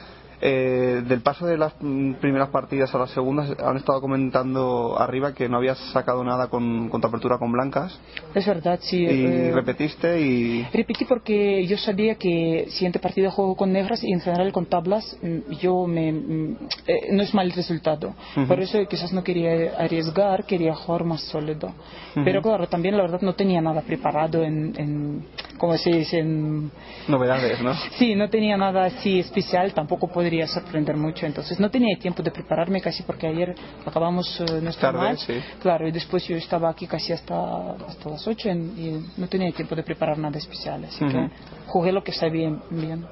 Eh, del paso de las primeras partidas a las segundas, han estado comentando arriba que no habías sacado nada con, con tu apertura con blancas. Es verdad, sí. y eh, repetiste y. Repetí porque yo sabía que siguiente partido juego con negras y en general con tablas mm, yo me mm, eh, no es mal resultado. Ujú. Por eso quizás no quería arriesgar, quería jugar más sólido. Ujú. Pero claro, también la verdad no tenía nada preparado en, en como se dice, en, Novedades, ¿no? Sí, no tenía nada así especial, tampoco podría sorprender mucho. Entonces no tenía tiempo de prepararme casi porque ayer acabamos eh, nuestro Tarde, match. sí. Claro, y después yo estaba aquí casi hasta, hasta las 8 y no tenía tiempo de preparar nada especial. Así que jugué lo que sabía bien.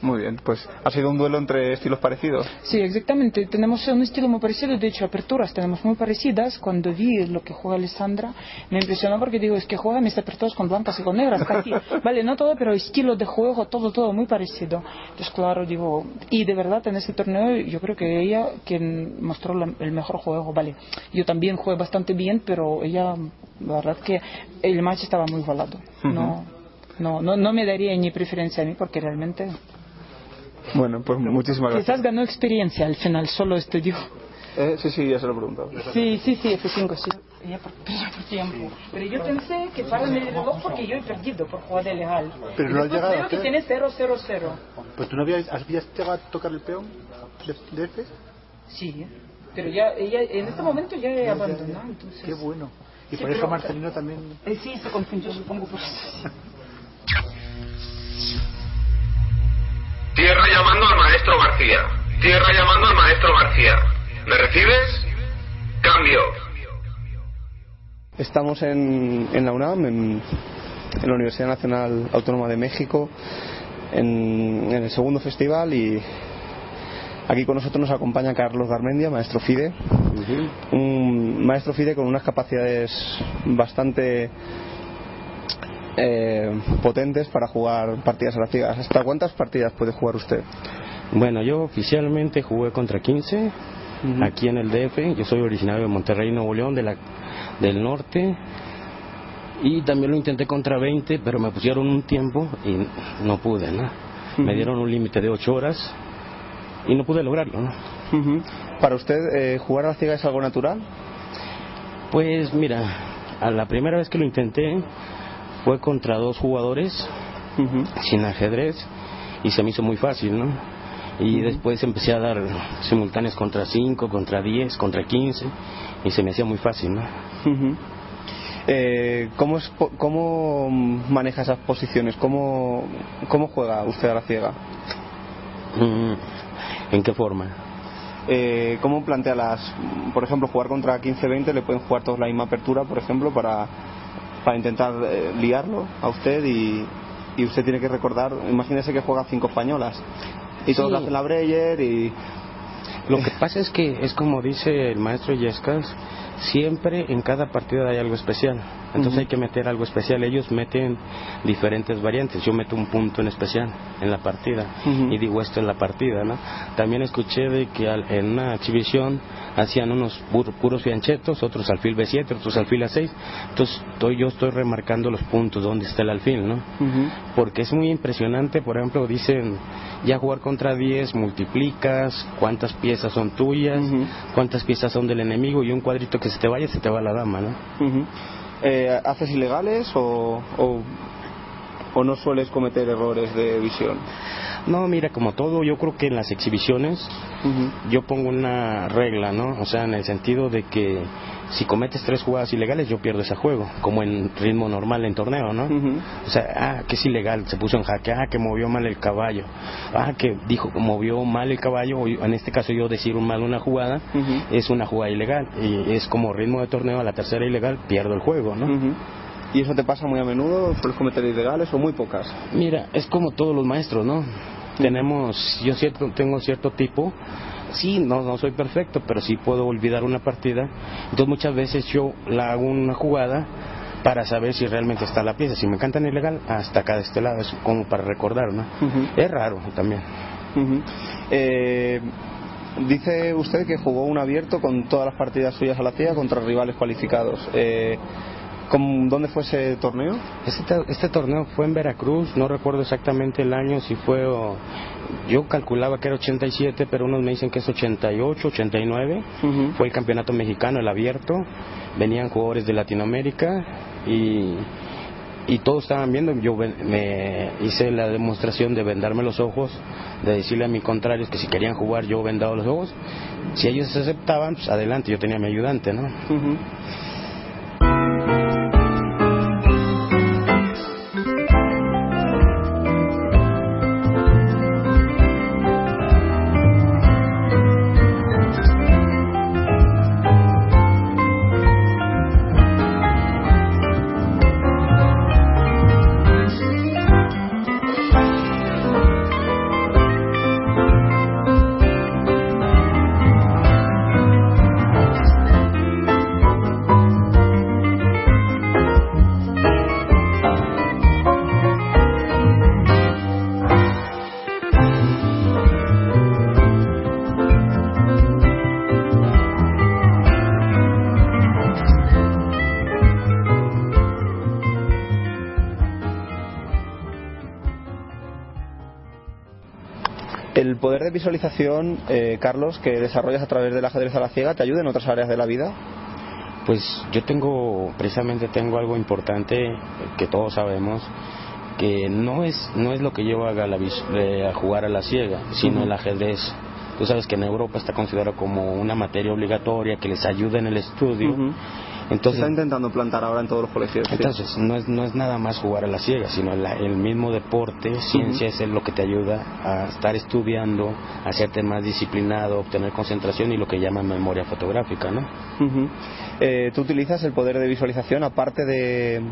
Muy bien, pues ha sido un duelo entre estilos parecidos. Sí, exactamente. Tenemos un estilo muy parecido, de hecho, aperturas tenemos muy parecidas. Cuando vi lo que juega Alessandra, me impresionó porque digo, es que juega mis aperturas con blancas y con negras, casi. *laughs* Vale, no todo, pero estilo de juego, todo, todo muy parecido. Entonces, claro, digo, y de verdad en este torneo yo creo que ella quien mostró la- el mejor juego, vale. Yo también jugué bastante bien, pero ella, la verdad que el match estaba muy volado. No, no, no, no me daría ni preferencia a mí porque realmente Bueno, pues muchísimas gracias. quizás ganó experiencia al final, solo este digo. Eh, sí, sí, ya se lo he preguntado. Sí, sí, sí, F5, sí. Ya por, ya por tiempo. Pero yo pensé que para el reloj porque yo he perdido por jugada ilegal. Pero Y no después llegado veo que tiene 0, 0, 0. Pues tú no habías, habías llegado a tocar el peón de, de F. Sí, pero ya, ella, en este momento ya he Ya, ya, abandonado. ya. Entonces... Qué bueno. Y Sí, por eso pero- Marcelino también. Eh, sí, se confundió, supongo por eso. *laughs* Tierra llamando al maestro García. Tierra llamando al maestro García. ¿Me recibes? Cambio. Estamos en, en la UNAM, en, en la Universidad Nacional Autónoma de México, en, en el segundo festival y aquí con nosotros nos acompaña Carlos Garmendia, maestro FIDE, un maestro FIDE con unas capacidades bastante eh, potentes para jugar partidas ciegas. ¿Hasta cuántas partidas puede jugar usted? Bueno, yo oficialmente jugué contra 15 aquí en el DF. Yo soy originario de Monterrey, Nuevo León, de la, del norte. Y también lo intenté contra 20, pero me pusieron un tiempo y no pude, ¿no? Me dieron un límite de 8 horas y no pude lograrlo. ¿Para usted eh, jugar a la ciega es algo natural? Pues mira, a la primera vez que lo intenté fue contra dos jugadores sin ajedrez y se me hizo muy fácil, ¿no? Y después empecé a dar simultáneos contra 5, contra 10, contra 15 y se me hacía muy fácil, ¿no? Eh, ¿cómo, es ¿Cómo maneja esas posiciones? ¿Cómo, ¿Cómo juega usted a la ciega? Mm, ¿En qué forma? Eh, ¿Cómo plantea las... Por ejemplo, jugar contra 15-20 le pueden jugar todos la misma apertura, por ejemplo, para, para intentar eh, liarlo a usted y, y usted tiene que recordar, imagínese que juega cinco españolas y todos Sí. le hacen la Breyer y... Lo que pasa es que es como dice el maestro Yescas, siempre en cada partida hay algo especial. Entonces hay que meter algo especial. Ellos meten diferentes variantes. Yo meto un punto en especial en la partida y digo esto en la partida, ¿no? También escuché de que al- en una exhibición hacían unos pur- puros fianchetos, otros alfil B7, otros alfil A6. Entonces estoy, yo estoy remarcando los puntos donde está el alfil, ¿no? porque es muy impresionante, por ejemplo, dicen, ya jugar contra 10 multiplicas, cuántas piezas son tuyas, cuántas piezas son del enemigo y un cuadrito que se te vaya, se te va la dama, ¿no? Eh, ¿Haces ilegales o, o, o no sueles cometer errores de visión? No, mira, como todo, yo creo que en las exhibiciones yo pongo una regla, ¿no? O sea, en el sentido de que si cometes tres jugadas ilegales, yo pierdo ese juego, como en ritmo normal en torneo, ¿no? O sea, ah, que es ilegal, se puso en jaque, ah, que movió mal el caballo, ah, que dijo que movió mal el caballo, o en este caso yo decir mal una jugada, es una jugada ilegal, y es como ritmo de torneo, a la tercera ilegal, pierdo el juego, ¿no? ¿Y eso te pasa muy a menudo? ¿Sueles cometer ilegales o muy pocas? Mira, es como todos los maestros, ¿no? Tenemos, yo cierto, tengo cierto tipo, sí, no, no soy perfecto, pero sí puedo olvidar una partida. Entonces muchas veces yo la hago una jugada para saber si realmente está la pieza. Si me cantan ilegal, hasta acá de este lado, es como para recordar, ¿no? Es raro también. Eh, dice usted que jugó un abierto con todas las partidas suyas a la ciega contra rivales cualificados. Eh, ¿Dónde fue ese torneo? Este, este, torneo fue en Veracruz, no recuerdo exactamente el año, si fue, yo calculaba que era 87, pero unos me dicen que es 88, 89. Fue el campeonato mexicano, el abierto, venían jugadores de Latinoamérica y, y todos estaban viendo, yo me hice la demostración de vendarme los ojos, de decirle a mis contrarios que si querían jugar yo vendado los ojos, si ellos aceptaban, pues adelante, yo tenía mi ayudante, ¿no? ¿El poder de visualización, eh, Carlos, que desarrollas a través del ajedrez a la ciega, te ayuda en otras áreas de la vida? Pues yo tengo, precisamente tengo algo importante que todos sabemos, que no es, no es lo que yo haga a jugar a la ciega, sino el ajedrez. Tú sabes que en Europa está considerado como una materia obligatoria que les ayuda en el estudio. Entonces, está intentando plantar ahora en todos los colegios. Entonces, no, es, no es nada más jugar a la ciega, sino el mismo deporte, ciencia es lo que te ayuda a estar estudiando, a hacerte más disciplinado, obtener concentración y lo que llaman memoria fotográfica, ¿no? Eh, ¿Tú utilizas el poder de visualización aparte de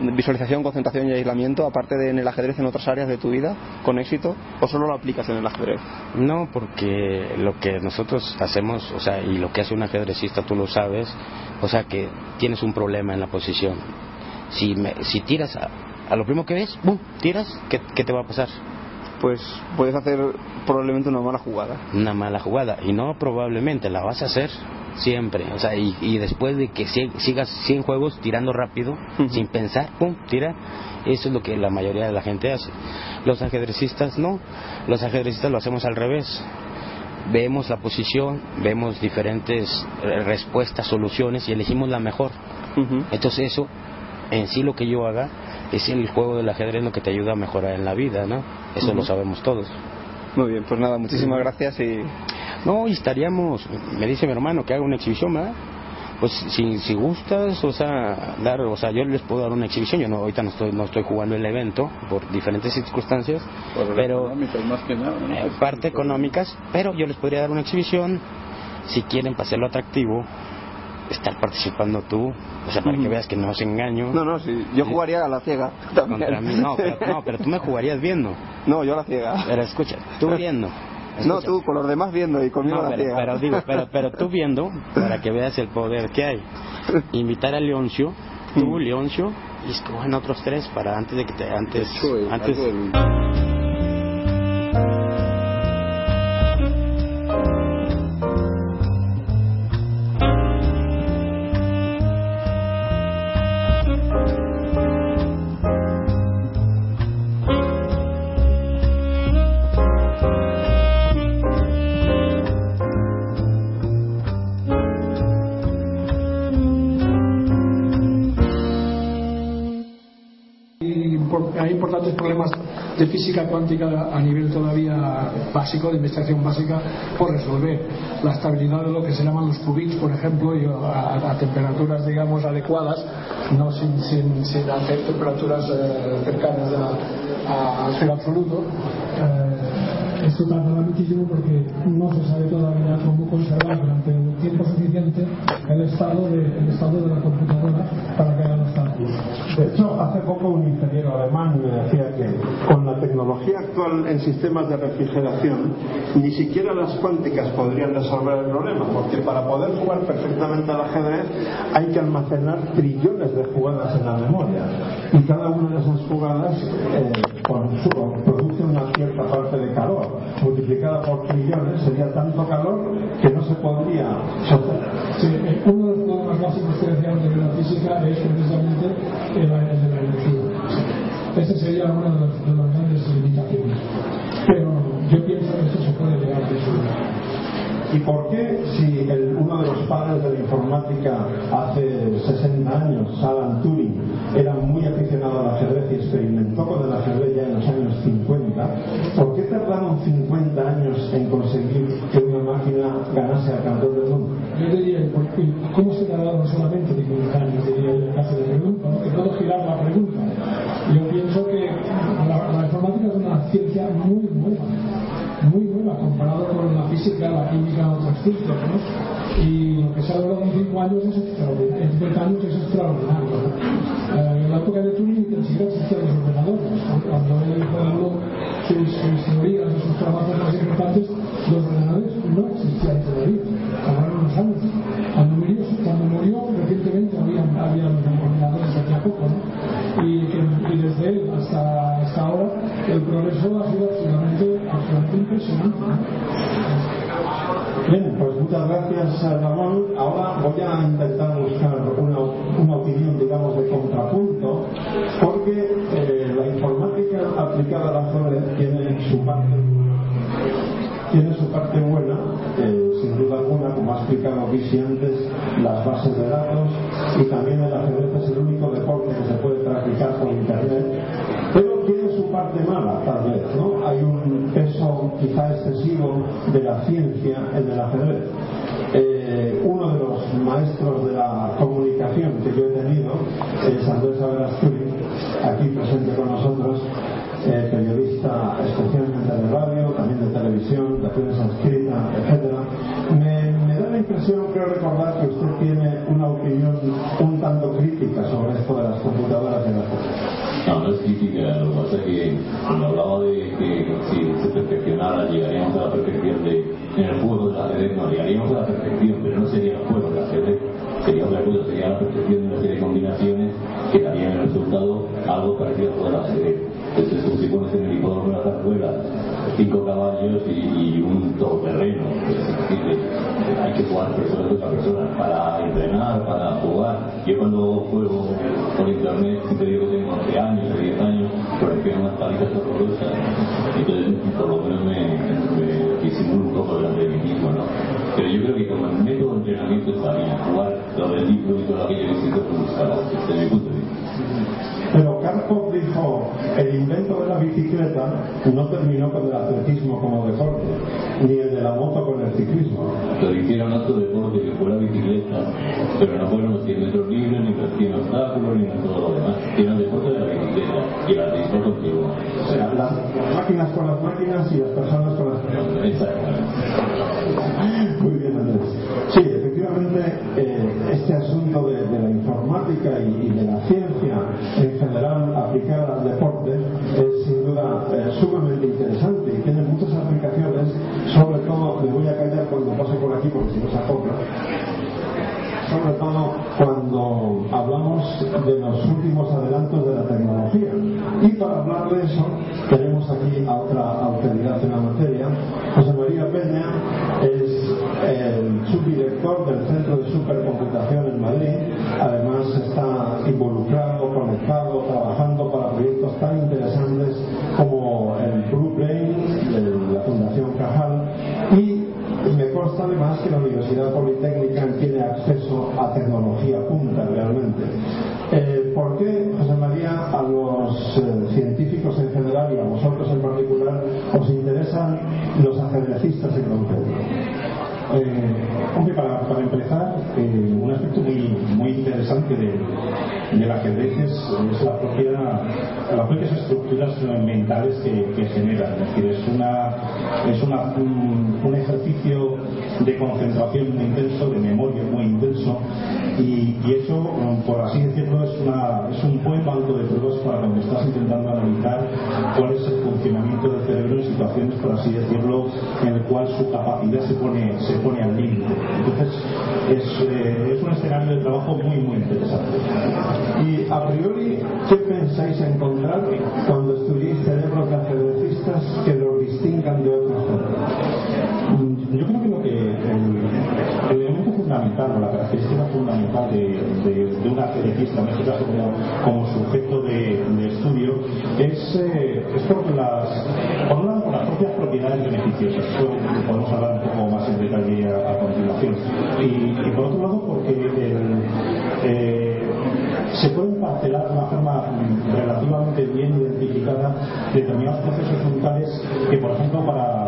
visualización, concentración y aislamiento, aparte de en el ajedrez en otras áreas de tu vida, con éxito, o solo lo aplicas en el ajedrez? No, porque lo que nosotros hacemos, o sea, y lo que hace un ajedrecista, tú lo sabes, o sea, que tienes un problema en la posición. Si, si tiras a, lo primero que ves, ¡bum! tiras, ¿qué, ¿qué te va a pasar? pues puedes hacer probablemente una mala jugada. Una mala jugada, y no probablemente, la vas a hacer siempre. O sea, y, después de que sigas 100 juegos tirando rápido, sin pensar, pum, tira. Eso es lo que la mayoría de la gente hace. Los ajedrecistas no. Los ajedrecistas lo hacemos al revés. Vemos la posición, vemos diferentes eh, respuestas, soluciones y elegimos la mejor. Entonces eso, en sí lo que yo haga, es el juego del ajedrez lo que te ayuda a mejorar en la vida, ¿no? Eso lo sabemos todos. Muy bien, pues nada, muchísimas gracias y no, y estaríamos, me dice mi hermano que haga una exhibición, ¿verdad? Pues si, si gustas, o sea, dar, o sea, yo les puedo dar una exhibición. Yo no, ahorita no estoy, no estoy jugando el evento por diferentes circunstancias, pero más que nada, eh, parte económicas, pero yo les podría dar una exhibición si quieren para hacerlo atractivo estar participando tú, o sea, para que veas que no es engaño. No, no, sí, yo jugaría a la ciega. Contra mí, no pero, no, pero tú me jugarías viendo. *laughs* No, yo a la ciega. Pero escucha, tú viendo. No, tú con los demás viendo y conmigo no, la pero, pero, digo, pero, *laughs* pero tú viendo, para que veas el poder que hay. Invitar a Leoncio, tú, mm. Leoncio, y escogen otros tres para antes de que te. Antes. antes hay importantes problemas de física cuántica a nivel todavía básico, de investigación básica, por resolver. La estabilidad de lo que se llaman los qubits, por ejemplo, y a, a, temperaturas, digamos, adecuadas, no sin, sin, sin hacer temperaturas eh, cercanas a, a, absoluto. Eh, esto tardará muchísimo porque no se sabe todavía cómo conservar durante un tiempo suficiente el estado de, el estado de la computadora para que de hecho, hace poco un ingeniero alemán me decía que con la tecnología actual en sistemas de refrigeración, ni siquiera las cuánticas podrían resolver el problema, porque para poder jugar perfectamente al ajedrez hay que almacenar trillones de jugadas en la memoria. Y cada una de esas jugadas eh, produce una cierta parte de calor multiplicada por trillones sería tanto calor que no se podría. Sí, eh, uno de los problemas básicos que decíamos de la física es precisamente el, de la energía. Ese sería una de, de las grandes limitaciones. Pero yo pienso que esto se puede llegar a resolver. ¿Y por qué si uno de los padres de la informática hace 60 años, Alan Turing, era muy aficionado al ajedrez y experimentó con el ajedrez ya en los años 50, ¿por qué tardaron 50 años en conseguir que una máquina ganase al campeón del mundo? Yo diría, ¿cómo se tardaron solamente 50 años? Diría el caso de pregunta, que puedo girar la pregunta. Yo pienso que la, la informática es una ciencia muy nueva comparado con la física, la química, otras ciencias, ¿no? Y lo que se ha logrado en 5 años es extraordinario, en 50 años es extraordinario. Eh, en la época de Turing ni siquiera existían los ordenadores. Cuando él formuló sus, sus teorías y sus trabajos más importantes, los ordenadores no existían todavía. Tardaron unos años. Cuando murió, cuando murió recientemente había, había ordenadores aquí a poco, ¿no? Y, y desde él hasta, hasta ahora el progreso ha sido. Bien, pues muchas gracias Ramón. Ahora voy a intentar buscar una, una opinión, digamos, de contrapunto, porque eh, la informática aplicada a la ajedrez tiene su parte tiene su parte buena, eh, sin duda alguna, como ha explicado Visi antes, las bases de datos y también el ajedrez es el único deporte que se puede practicar por internet, pero tiene su parte mala, tal vez, ¿no? Hay un quizá excesivo de la ciencia en el ajedrez. Eh, uno de los maestros de la comunicación que yo he tenido es Andrés Averasturi, aquí presente con nosotros, zarzuela cinco caballos y, un todoterreno. Pues, hay que jugar persona contra persona para entrenar, para jugar. Yo cuando juego por internet, siempre digo que tengo 11 años, 10 años, parecían unas palitas horrorosas. Entonces, por lo menos me, me disimulo un poco delante de mí mismo, ¿no? Pero yo creo que como el método de entrenamiento está bien, jugar lo del libro y todo aquello que siento con desde mi punto de vista. Pero Karpov dijo, el invento de la bicicleta no terminó con el atletismo como deporte, ni el de la moto con el ciclismo. Lo hicieron otro deporte que fue la bicicleta, pero no fueron los 100 metros libres, ni los 100 obstáculos, ni todo lo demás. Era el deporte de la bicicleta y el atletismo continuó. O sea, las máquinas con las máquinas y las del ajedrez es, la propia, las propias estructuras mentales que, que genera. Es decir, es, una, es una, un, ejercicio de concentración muy intenso, de memoria muy intenso, y, eso, um, por así decirlo, es, una, es un buen banco de pruebas para cuando estás intentando analizar cuál es el funcionamiento del cerebro en situaciones, por así decirlo, en el cual su capacidad se pone, se pone al límite. Entonces, es, eh, un escenario de trabajo muy, muy interesante. A priori, ¿qué pensáis encontrar cuando estudiéis cerebros de que los distingan de otros Yo creo que lo que el, el elemento fundamental o la característica fundamental de, de, de un ajedrecista, en este caso como, sujeto de, estudio, es, eh, es por las, por un lado, las propias propiedades beneficiosas. Esto podemos hablar un poco más en detalle a, continuación. Y, por otro lado, porque eh, se pueden relativamente bien identificada determinados procesos mentales que, por ejemplo, para,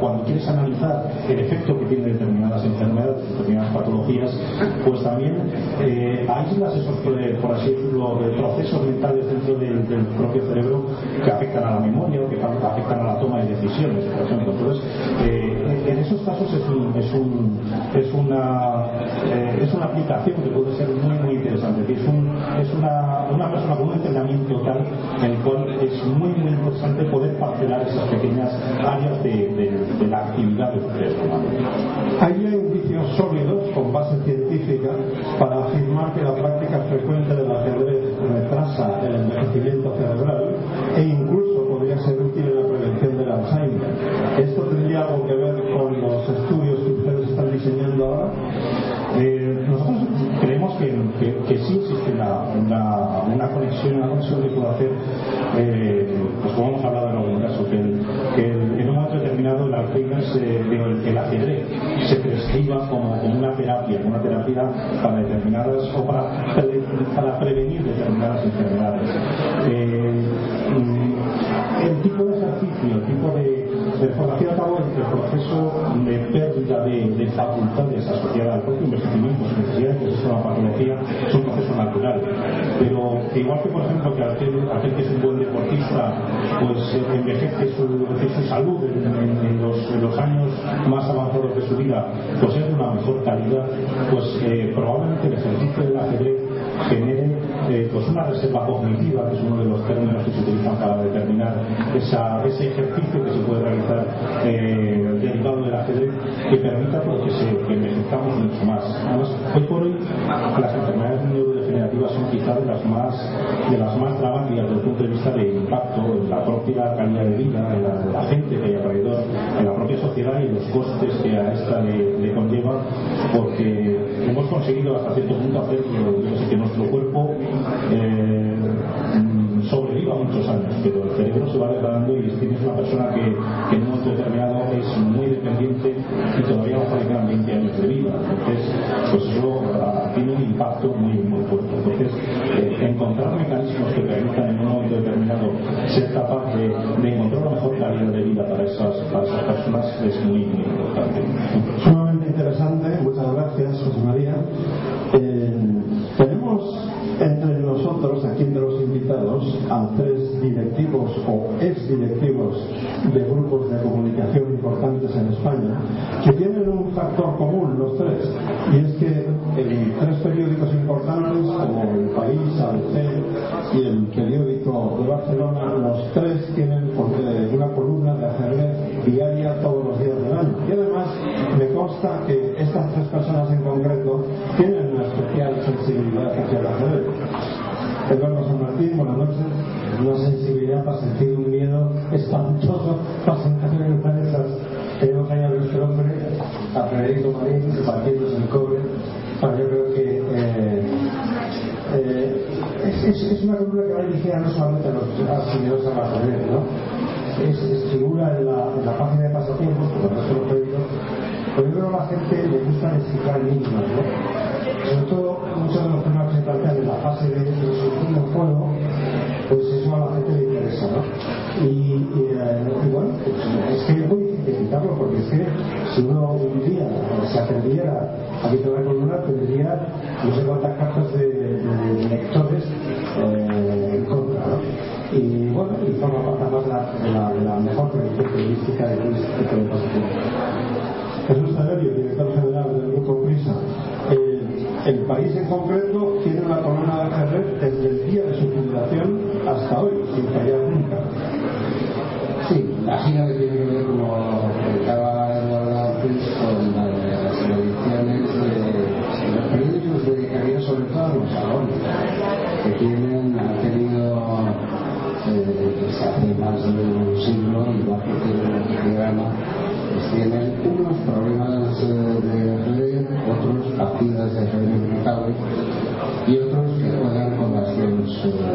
cuando quieres analizar el efecto que tienen determinadas enfermedades, determinadas patologías, pues también eh, aíslas esos, por así decirlo, de procesos mentales dentro del, propio cerebro que afectan a la memoria o que afectan a la toma de decisiones, por ejemplo. Entonces, eh, en esos casos es, un, es, un, es una aplicación que puede ser muy, muy interesante. Es, es una, una persona con un entrenamiento tal en el cual es muy, muy interesante poder parcelar esas pequeñas áreas de, de, de la actividad cerebro humano. Hay indicios sólidos con base científica para afirmar que la práctica frecuente del ajedrez retrasa el envejecimiento cerebral Alzheimer, se, el, ajedrez se prescriba como, como, una terapia, una terapia para determinadas o para, para prevenir determinadas enfermedades. Eh, el tipo de ejercicio, el tipo de, de formación a cabo el, proceso de pérdida de, de, facultades asociada al propio envejecimiento, sin necesidad de que exista una patología, es un proceso natural. Pero igual que, por ejemplo, que aquel, aquel que es un deportista, pues envejece su, su salud en, en, en, los, en, los, años más avanzados de su vida, pues es de una mejor calidad, pues eh, probablemente el ejercicio del ajedrez genere eh, pues una reserva cognitiva, que es uno de los términos que se utilizan para determinar esa, ese ejercicio que se puede realizar eh, derivado del ajedrez, que permita pues, que, se, que envejezcamos mucho más. Además, hoy por hoy las enfermedades son quizás de las más, de las más dramáticas desde el punto de vista de impacto en la propia calidad de vida, en la, la gente que hay alrededor, en la propia sociedad y los costes que a esta le, le conlleva, porque hemos conseguido hasta cierto punto hacer que, que nuestro cuerpo eh, sobreviva muchos años, pero el cerebro se va degradando y tienes una persona que, que en un momento determinado es muy dependiente y todavía va a quedan 20 años de vida. Entonces, pues eso uh, tiene un impacto muy, muy fuerte. Entonces, eh, encontrar mecanismos que permitan en un momento determinado ser capaz de, de encontrar una mejor calidad de vida para esas, para esas personas es muy, muy empresas en España que tienen un factor común los tres, y es que el 3 Federico Marín, partiéndose el cobre. Para yo creo que eh, eh, es, es, una columna que va dirigida no solamente a los aficionados al ajedrez, ¿no? Es, es, figura en la, en la página de pasatiempos, porque no se lo pedido, pero yo creo que a la gente le gusta descifrar enigmas, ¿no?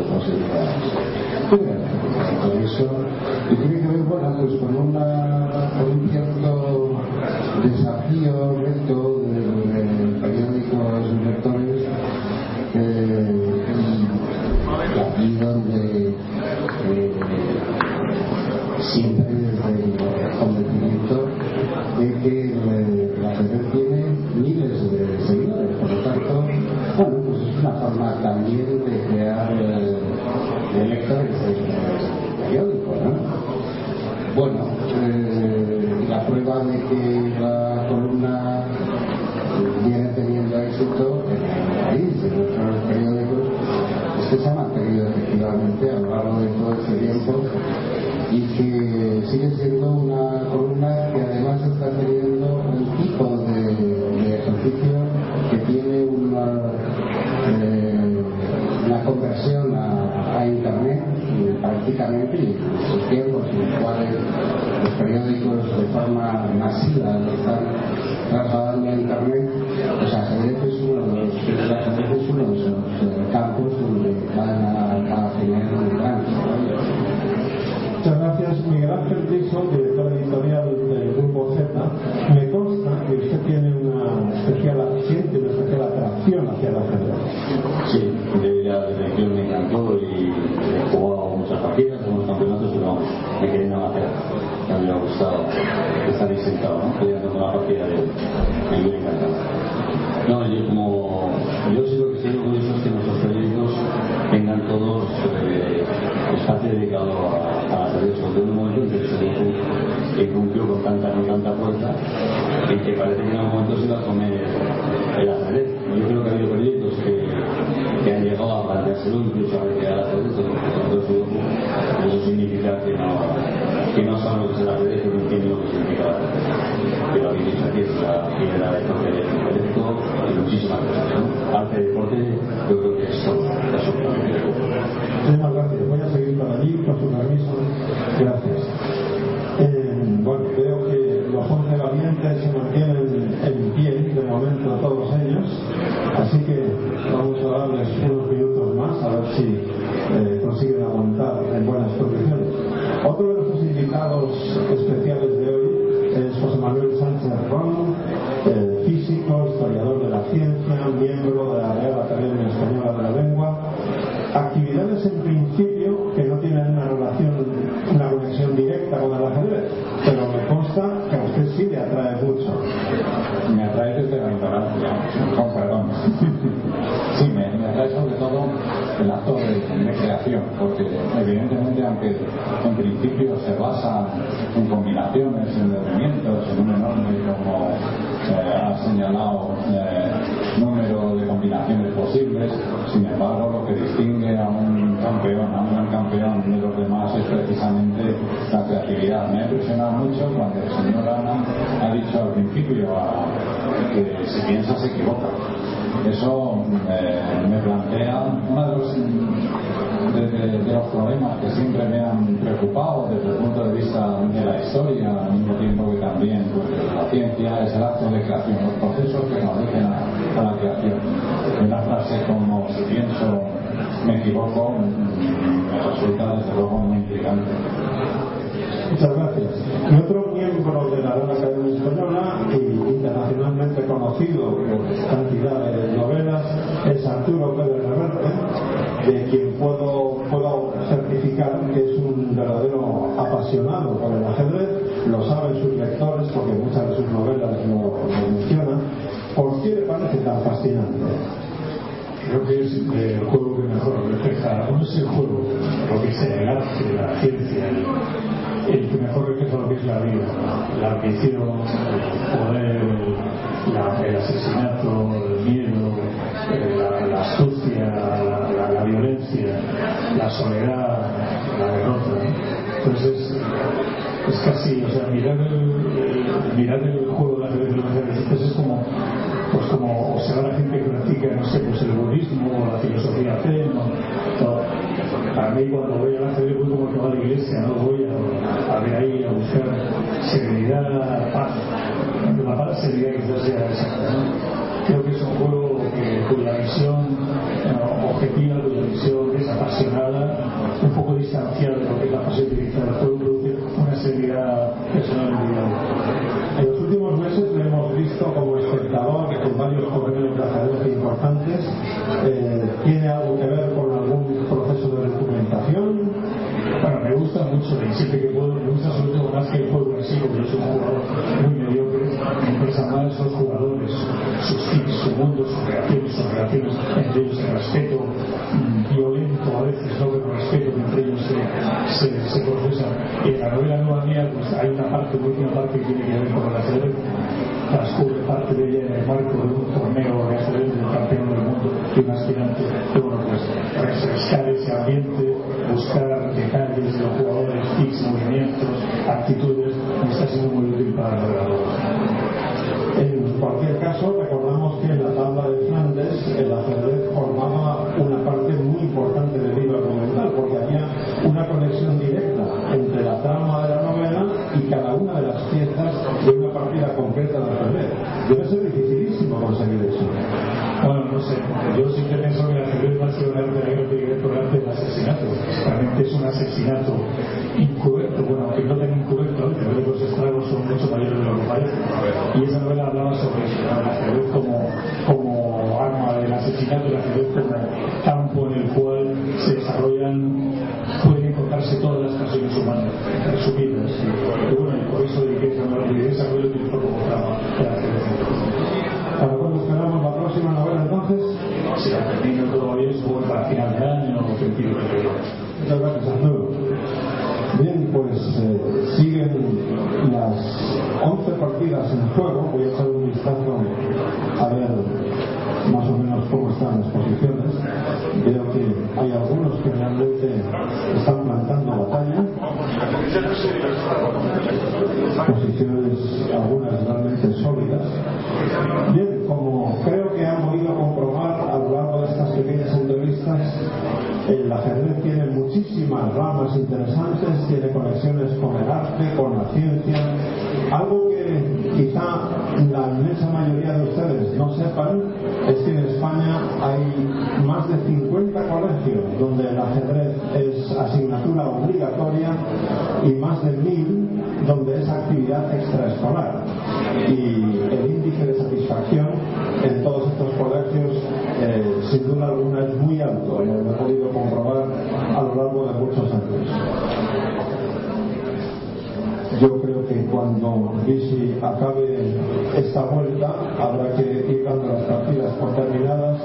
no sé. Por eso, yo creo que, bueno, pues con una, con un cierto siempre me han preocupado desde el punto de vista de la historia, al mismo tiempo que también pues, la ciencia es el acto de creación, los procesos que nos rigen a, a, la creación. Una frase como si pienso me equivoco mm, me resulta desde luego muy intrigante. Muchas gracias. Y otro miembro de la Real Academia Española y internacionalmente conocido por cantidad de novelas es Arturo Pérez Reverte, de quien apasionado por el ajedrez, lo saben sus lectores porque muchas de sus novelas lo, lo mencionan. ¿Por qué le parece tan fascinante? creo que es el juego que mejor refleja, no es el juego, lo que sea, el arte, la ciencia, el, que mejor refleja lo que es la vida, la ambición, el poder, el asesinato, el miedo, eh, la, astucia, la, la- violencia, la soledad, la derrota. Entonces, es casi, o sea, mirar el, mirar el juego de la los ajedrecistas es como pues como observar a gente que practica, no sé, pues el budismo o la filosofía zen o todo. Para mí cuando voy al ajedrez voy como que va a la iglesia, no voy a, a ver ahí a buscar serenidad, paz. La paz sería quizás sea exacta, ¿no? Creo que es un juego que, cuya visión objetiva, sus reacciones, sus relaciones entre ellos, el respeto mm, violento a veces, no el respeto entre ellos se, se, se procesa. En la novela nueva mía, pues hay una parte, una última parte que tiene que ver realmente están plantando batalla. Posiciones algunas realmente sólidas. Bien, como creo que han podido comprobar a lo largo de estas pequeñas entrevistas, el ajedrez tiene muchísimas ramas interesantes, tiene conexiones con el arte, con la ciencia, algo que quizá la inmensa mayoría de ustedes no sepan es que en España hay más de 50 colegios donde el ajedrez es asignatura obligatoria y más de mil donde es actividad extraescolar. Y el índice de satisfacción en todos estos colegios, eh, sin duda alguna, es muy alto. Lo he podido comprobar a lo largo de muchos años. Yo creo que cuando Vichy acabe esta vuelta habrá que ir dando las partidas por terminadas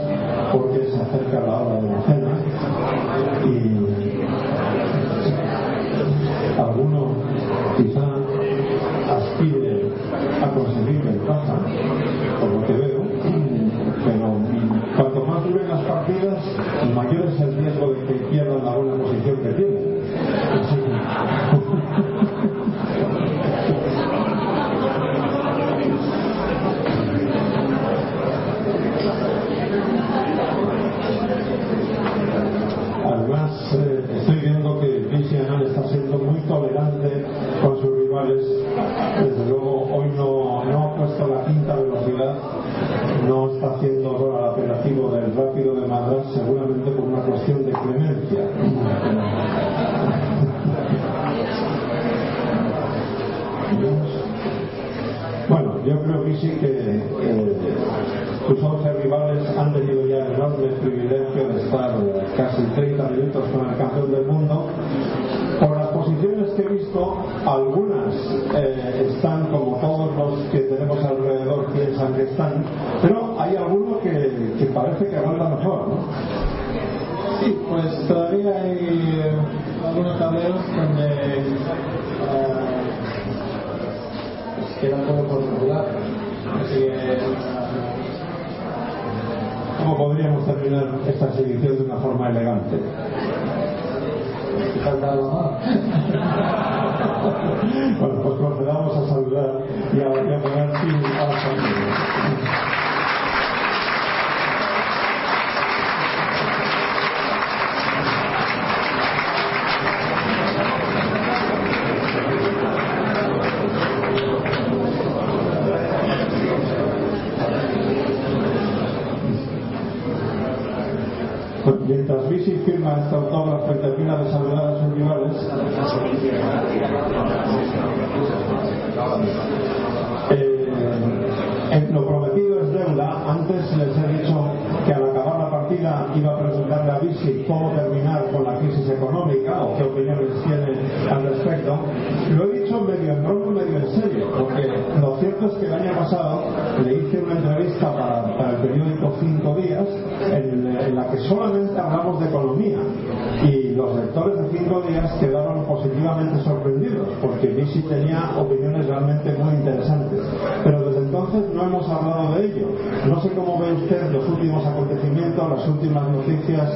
lectores de Cinco Días quedaron positivamente sorprendidos porque Visi tenía opiniones realmente muy interesantes. Pero desde entonces no hemos hablado de ello. No sé cómo ve usted los últimos acontecimientos, las últimas noticias.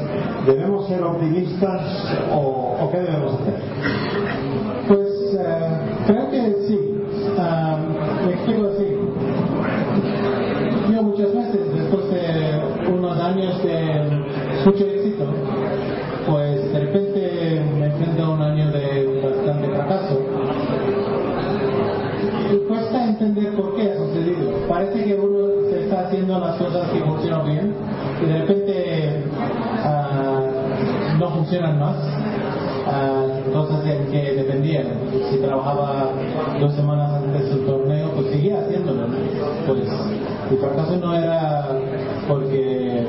¿Debemos ser optimistas o qué debemos hacer? Funcionan más. Ah, cosas en que dependían. Si trabajaba dos semanas antes del torneo, pues seguía haciéndolo. Pues el fracaso no era porque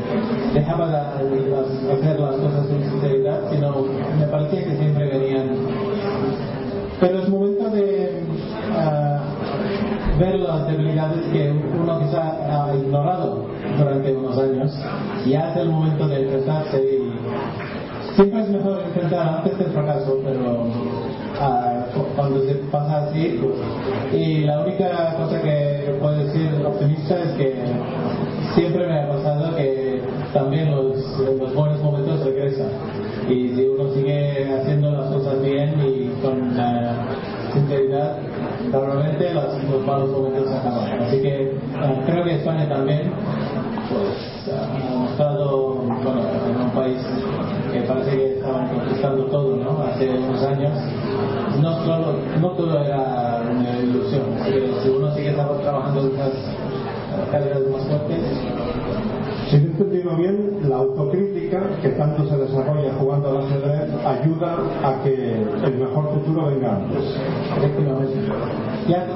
dejaba la- las- hacer las cosas sin sinceridad, sino me parecía que siempre venían. Pero es momento de ah, ver las debilidades que uno quizá ha ignorado durante unos años. Y ya es el momento de enfrentarse y antes del fracaso, pero ah, cu- cuando se pasa así, pues, y la única cosa que puedo decir optimista es que tra- trabajando en esas eh, carreras más fuertes, Si he entendido bien, la autocrítica que tanto se desarrolla jugando al ajedrez ayuda a que el mejor futuro venga antes. efectivamente, ya de.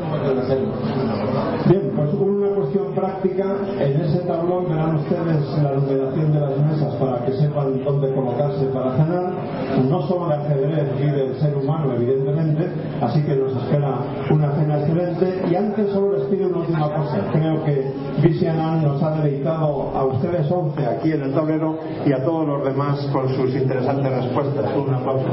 Bien, pues una cuestión práctica. En ese tablón verán ustedes la numeración de las mesas para que sepan dónde colocarse para cenar. No solo de ajedrez vive el ser humano, evidentemente, así que nos espera una cena excelente. Y antes solo Creo que Visianan nos ha deleitado a ustedes 11 aquí en el tablero y a todos los demás con sus interesantes respuestas. Un aplauso.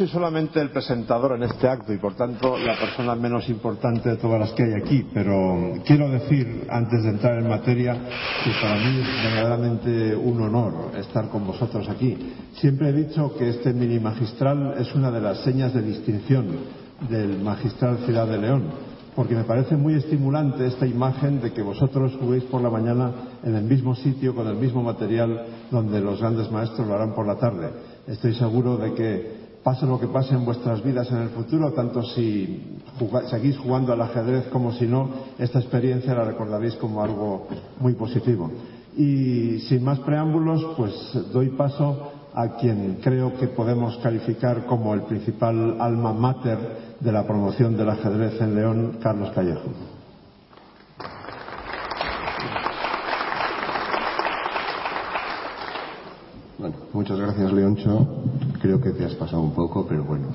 Soy solamente el presentador en este acto y por tanto la persona menos importante de todas las que hay aquí, pero quiero decir, antes de entrar en materia, que para mí es verdaderamente un honor estar con vosotros aquí. Siempre he dicho que este mini magistral es una de las señas de distinción del magistral Ciudad de León, porque me parece muy estimulante esta imagen de que vosotros juguéis por la mañana en el mismo sitio, con el mismo material, donde los grandes maestros lo harán por la tarde. Estoy seguro de que pase lo que pase en vuestras vidas en el futuro, tanto si seguís jugando al ajedrez como si no, esta experiencia la recordaréis como algo muy positivo. Y sin más preámbulos, pues doy paso a quien creo que podemos calificar como el principal alma mater de la promoción del ajedrez en León, Carlos Callejo. Bueno, muchas gracias, Leoncho. Creo que te has pasado un poco, pero bueno,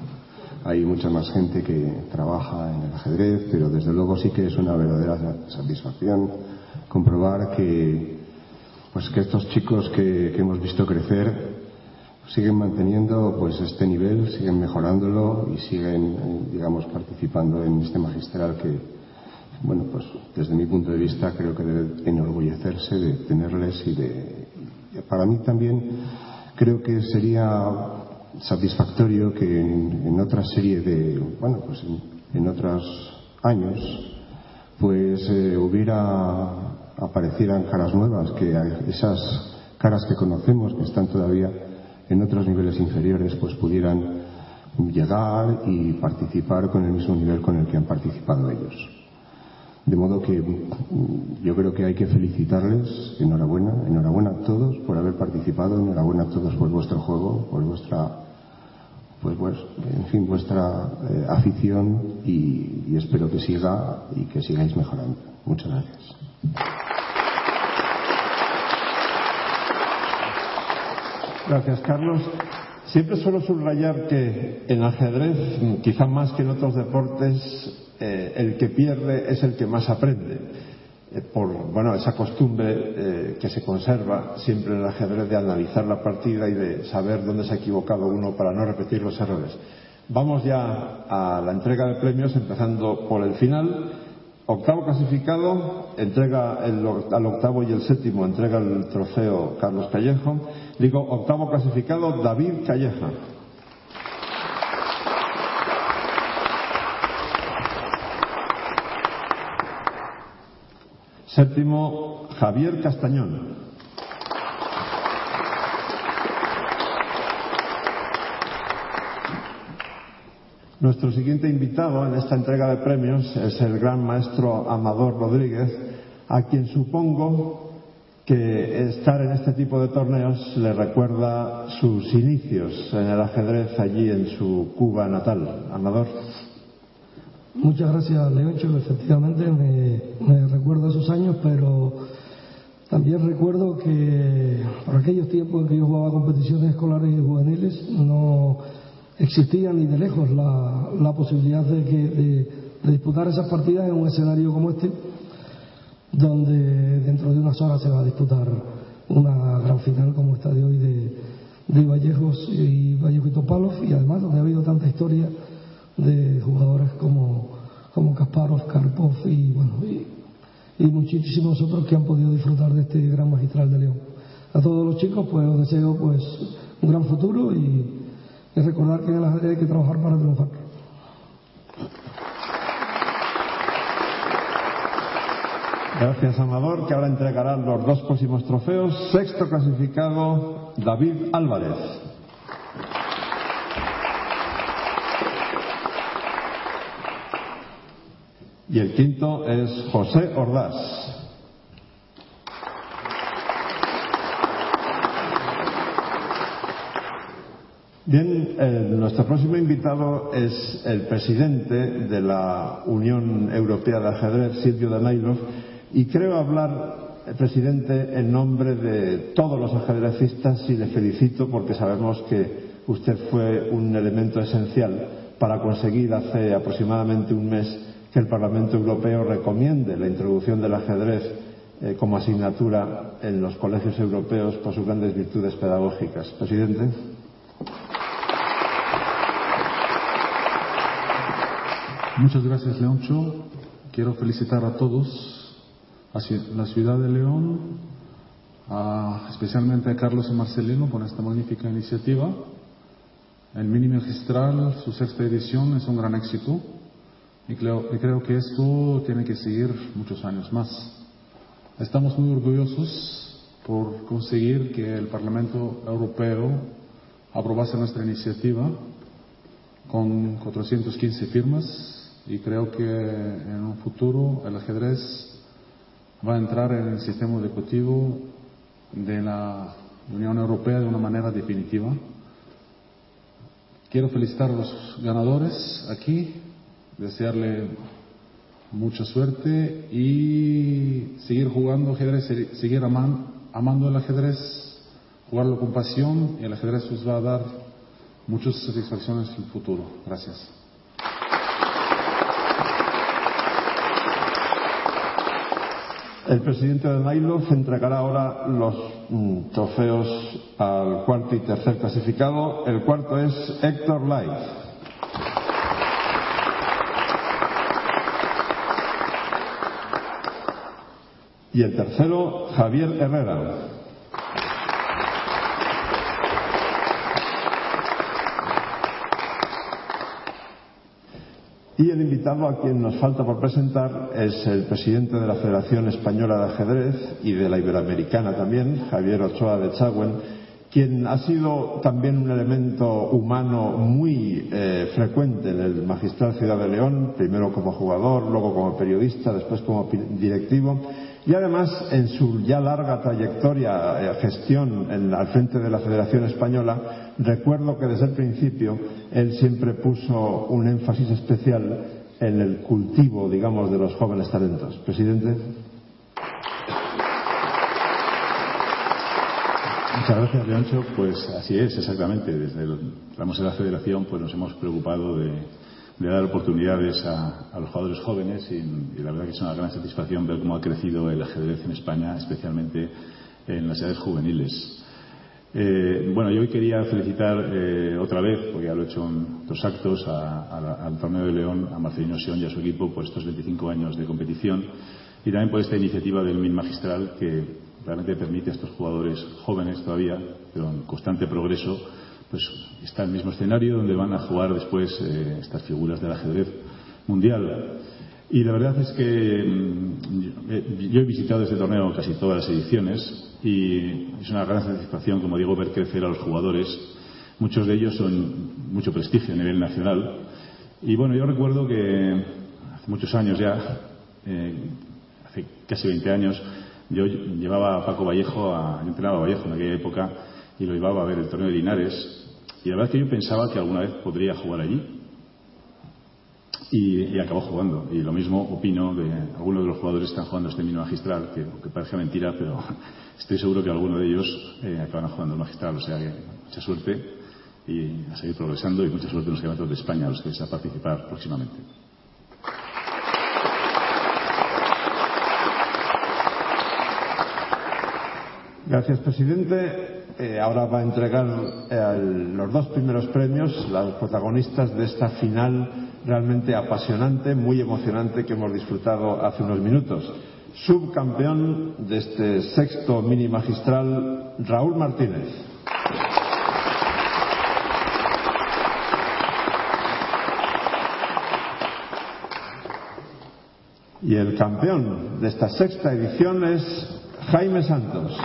hay mucha más gente que trabaja en el ajedrez, pero desde luego sí que es una verdadera satisfacción comprobar que, pues que estos chicos que, hemos visto crecer siguen manteniendo pues este nivel, siguen mejorándolo y siguen, digamos, participando en este magistral que, bueno, pues desde mi punto de vista creo que debe enorgullecerse de tenerles y de, para mí también creo que sería satisfactorio que en, otra serie de, bueno, pues en, otros años, pues eh, hubiera aparecieran caras nuevas, que esas caras que conocemos que están todavía en otros niveles inferiores pues pudieran llegar y participar con el mismo nivel con el que han participado ellos. De modo que mm, yo creo que hay que felicitarles, enhorabuena, enhorabuena a todos por haber participado, enhorabuena a todos por vuestro juego, por vuestra, pues, pues en fin, vuestra eh, afición y, y espero que siga y que sigáis mejorando. Muchas gracias. Gracias, Carlos. Siempre suelo subrayar que en ajedrez, quizá más que en otros deportes, eh, el que pierde es el que más aprende. Eh, por bueno, esa costumbre eh, que se conserva siempre en el ajedrez de analizar la partida y de saber dónde se ha equivocado uno para no repetir los errores. Vamos ya a la entrega de premios, empezando por el final. Octavo clasificado, entrega el, al octavo y el séptimo, entrega el trofeo Carlos Callejo. Digo, octavo clasificado, David Calleja. Séptimo, Javier Castañón. Nuestro siguiente invitado en esta entrega de premios es el gran maestro Amador Rodríguez, a quien supongo que estar en este tipo de torneos le recuerda sus inicios en el ajedrez allí en su Cuba natal. Amador. Muchas gracias, Leoncho. Efectivamente, me, me recuerda esos años, pero también recuerdo que por aquellos tiempos en que yo jugaba competiciones escolares y juveniles, no existía ni de lejos la, posibilidad de, que, de, disputar esas partidas en un escenario como este, donde dentro de unas horas se va a disputar una gran final como esta de hoy de, de Vallejos y Vallejo y Topalov, y además donde ha habido tanta historia de jugadores como, como Kasparov, Karpov y, bueno, y, muchísimos otros que han podido disfrutar de este gran magistral de León. A todos los chicos pues os deseo pues un gran futuro y recordar que en el ajedrez hay que trabajar para triunfar. Gracias, Amador, que ahora entregarán los dos próximos trofeos. Sexto clasificado, David Álvarez. Y el quinto es José Ordaz. Bien, eh, nuestro próximo invitado es el presidente de la Unión Europea de Ajedrez, Silvio Danailov, y creo hablar, eh, presidente, en nombre de todos los ajedrecistas y le felicito porque sabemos que usted fue un elemento esencial para conseguir hace aproximadamente un mes que el Parlamento Europeo recomiende la introducción del ajedrez eh, como asignatura en los colegios europeos por sus grandes virtudes pedagógicas. Presidente. Muchas gracias, Leoncho. Quiero felicitar a todos, a la ciudad de León, especialmente a Carlos y Marcelino por esta magnífica iniciativa. El mini magistral, su sexta edición, es un gran éxito. Y creo, que esto tiene que seguir muchos años más. Estamos muy orgullosos por conseguir que el Parlamento Europeo aprobase nuestra iniciativa con 415 firmas y creo que en un futuro el ajedrez va a entrar en el sistema educativo de la Unión Europea de una manera definitiva. Quiero felicitar a los ganadores aquí, desearle mucha suerte y seguir jugando ajedrez, seguir amando el ajedrez, jugarlo con pasión y el ajedrez os va a dar muchas satisfacciones en el futuro. Gracias. El presidente de Nailov entregará ahora los mm, trofeos al cuarto y tercer clasificado. El cuarto es Héctor Lai. Y el tercero, Javier Herrera. Y el invitado a quien nos falta por presentar es el presidente de la Federación Española de Ajedrez y de la Iberoamericana también, Javier Ochoa de Chagüen, quien ha sido también un elemento humano muy eh, frecuente en el Magistral Ciudad de León, primero como jugador, luego como periodista, después como directivo, y además en su ya larga trayectoria eh, gestión al frente de la Federación Española recuerdo que desde el principio él siempre puso un énfasis especial en el cultivo, digamos, de los jóvenes talentos. Presidente. Muchas gracias, Leoncho. Pues así es, exactamente. Desde el ramos de la Federación pues nos hemos preocupado de, dar oportunidades a, los jugadores jóvenes y, la verdad que es una gran satisfacción ver cómo ha crecido el ajedrez en España, especialmente en las edades juveniles. Eh, bueno, yo hoy quería felicitar eh, otra vez, porque ya lo he hecho en otros actos, al torneo de León, a Marcelino Sion y a su equipo por estos 25 años de competición y también por esta iniciativa del MIN Magistral que realmente permite a estos jugadores jóvenes todavía, pero en constante progreso, pues está el mismo escenario donde van a jugar después eh, estas figuras del ajedrez mundial. Y la verdad es que mm, yo he visitado este torneo casi todas las ediciones y es una gran satisfacción, como digo, ver crecer a los jugadores. Muchos de ellos son mucho prestigio a nivel nacional. Y bueno, yo recuerdo que hace muchos años ya, eh, hace casi 20 años, yo llevaba a Paco Vallejo, a, yo entrenaba a Vallejo en aquella época, y lo llevaba a ver el torneo de Linares. Y la verdad es que yo pensaba que alguna vez podría jugar allí. Y, acabó jugando. Y lo mismo opino de algunos de los jugadores que están jugando este mino magistral, que, que parece mentira, pero *laughs* estoy seguro que alguno de ellos eh, acaban jugando el magistral, o sea que mucha suerte y a seguir progresando y mucha suerte en los campeonatos de España a los que vais a participar próximamente. Gracias, presidente. Eh, ahora va a entregar eh, los dos primeros premios, los protagonistas de esta final realmente apasionante, muy emocionante que hemos disfrutado hace unos minutos subcampeón de este sexto mini magistral, Raúl Martínez. Y el campeón de esta sexta edición es Jaime Santos.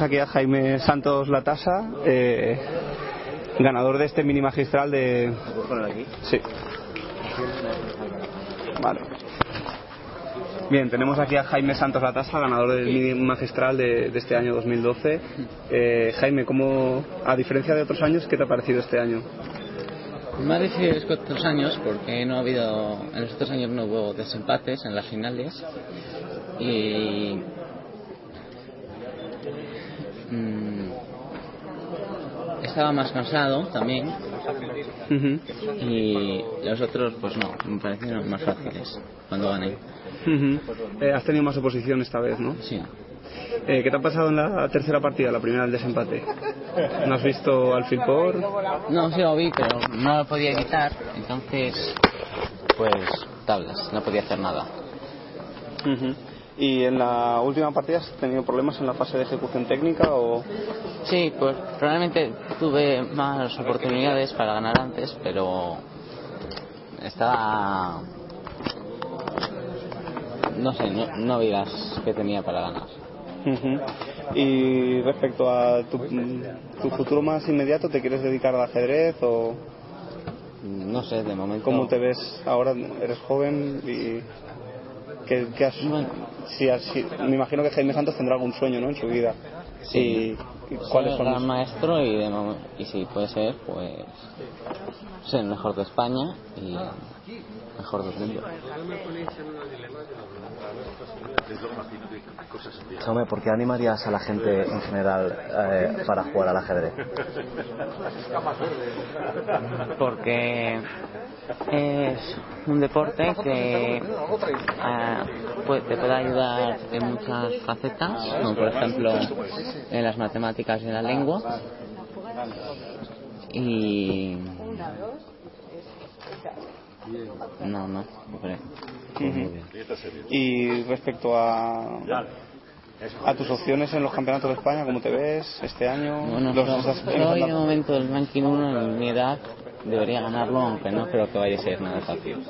Tenemos aquí a Jaime Santos Latasa, eh, ganador de este mini magistral de. ¿Puedo poner aquí? Sí. Vale. Bien, tenemos aquí a Jaime Santos Latasa, ganador del mini magistral de, de este año 2012. Eh, Jaime, ¿cómo, a diferencia de otros años, qué te ha parecido este año? Más difíciles que otros años porque no ha habido, en los otros años no hubo desempates en las finales y estaba más cansado también y los otros pues no, me parecieron más fáciles cuando gané. Eh, has tenido más oposición esta vez, ¿no? Sí. Eh, ¿Qué te ha pasado en la tercera partida, la primera del desempate? ¿No has visto al Filpor? No, sí lo vi, pero no lo podía quitar, entonces pues tablas, no podía hacer nada. Ujú. ¿Y en la última partida has tenido problemas en la fase de ejecución técnica o...? Sí, pues probablemente tuve más oportunidades para ganar antes, pero estaba... No sé, no, no vi las que tenía para ganar. Y respecto a tu, tu futuro más inmediato, ¿te quieres dedicar al ajedrez o No sé, de momento... cómo te ves ahora? Eres joven y... ¿qué, qué has- si has- si- me imagino que Jaime Santos tendrá algún sueño ¿no? en su vida. Sí. ¿Y, y cuáles son gran maestro y, de y si puede ser, pues ser el mejor de España y mejor del mundo. ¿Por qué animarías a la gente en general eh, para jugar al ajedrez? Porque es un deporte que ah, puede- te puede ayudar en muchas facetas, como por ejemplo en las matemáticas y en la lengua. Y no, no, no creo. Ujú. Y respecto a, a tus opciones en los campeonatos de España, ¿cómo te ves este año? Bueno, Los estás de momento el ranking 1 en mi edad. Debería ganarlo, aunque no creo que vaya a ser nada fácil. *laughs*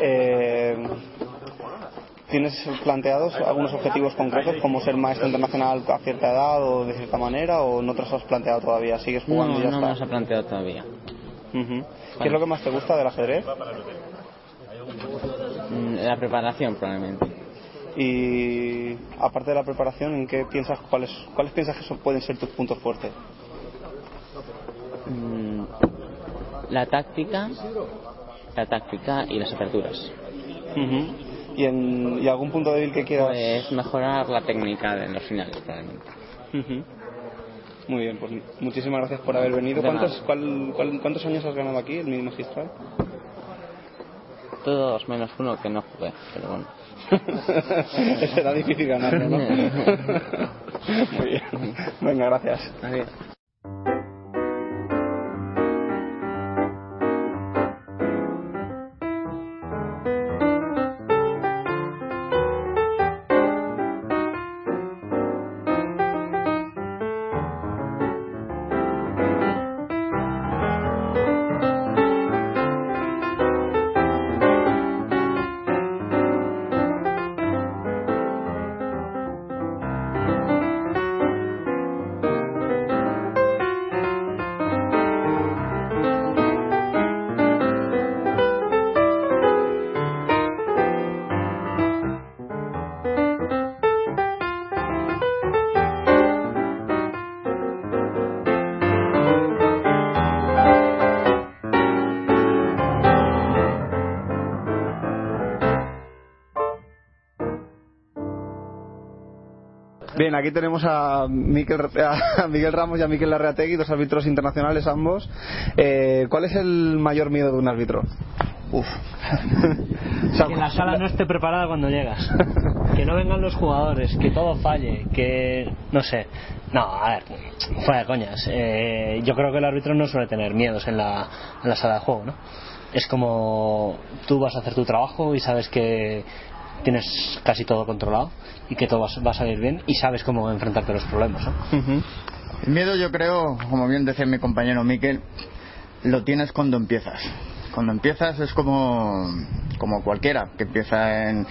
Eh, ¿Tienes planteados algunos objetivos concretos como ser maestro internacional a cierta edad o de cierta manera o no te los has planteado todavía? ¿Sigues jugando No, y ya no me los he planteado todavía. ¿Qué es lo que más te gusta del ajedrez? Mm, La preparación, probablemente. Y aparte de la preparación, ¿en qué piensas, cuáles, cuáles piensas que son- pueden ser tus puntos fuertes? Mm, La táctica, la táctica y las aperturas. Ujú. ¿Y, en, ¿Y algún punto débil que quieras? Pues mejorar la técnica de los finales, probablemente. Ujú. Muy bien, pues muchísimas gracias por haber venido. ¿Cuántos, cuál- cuál- ¿Cuántos años has ganado aquí, el mini magistral? Todos menos uno que no jugué, pero bueno. *laughs* Será difícil ganarlo, ¿no? *laughs* Muy bien. Venga, gracias. Adiós. Bien, aquí tenemos a Miquel, *laughs* a Miguel Ramos y a Miquel Larreategui, dos árbitros internacionales ambos. Eh, ¿Cuál es el mayor miedo de un árbitro? Uf. *laughs* que la sala no esté preparada cuando llegas. que no vengan los jugadores, que todo falle, que no sé. No, a ver, fuera de coñas. Eh, yo creo que el árbitro no suele tener miedos en la, en la sala de juego, ¿no? Es como tú vas a hacer tu trabajo y sabes que tienes casi todo controlado y que todo va, a salir bien y sabes cómo enfrentarte a los problemas, ¿no? El miedo yo creo, como bien decía mi compañero Miquel, lo tienes cuando empiezas. Cuando empiezas es como como cualquiera que empieza en,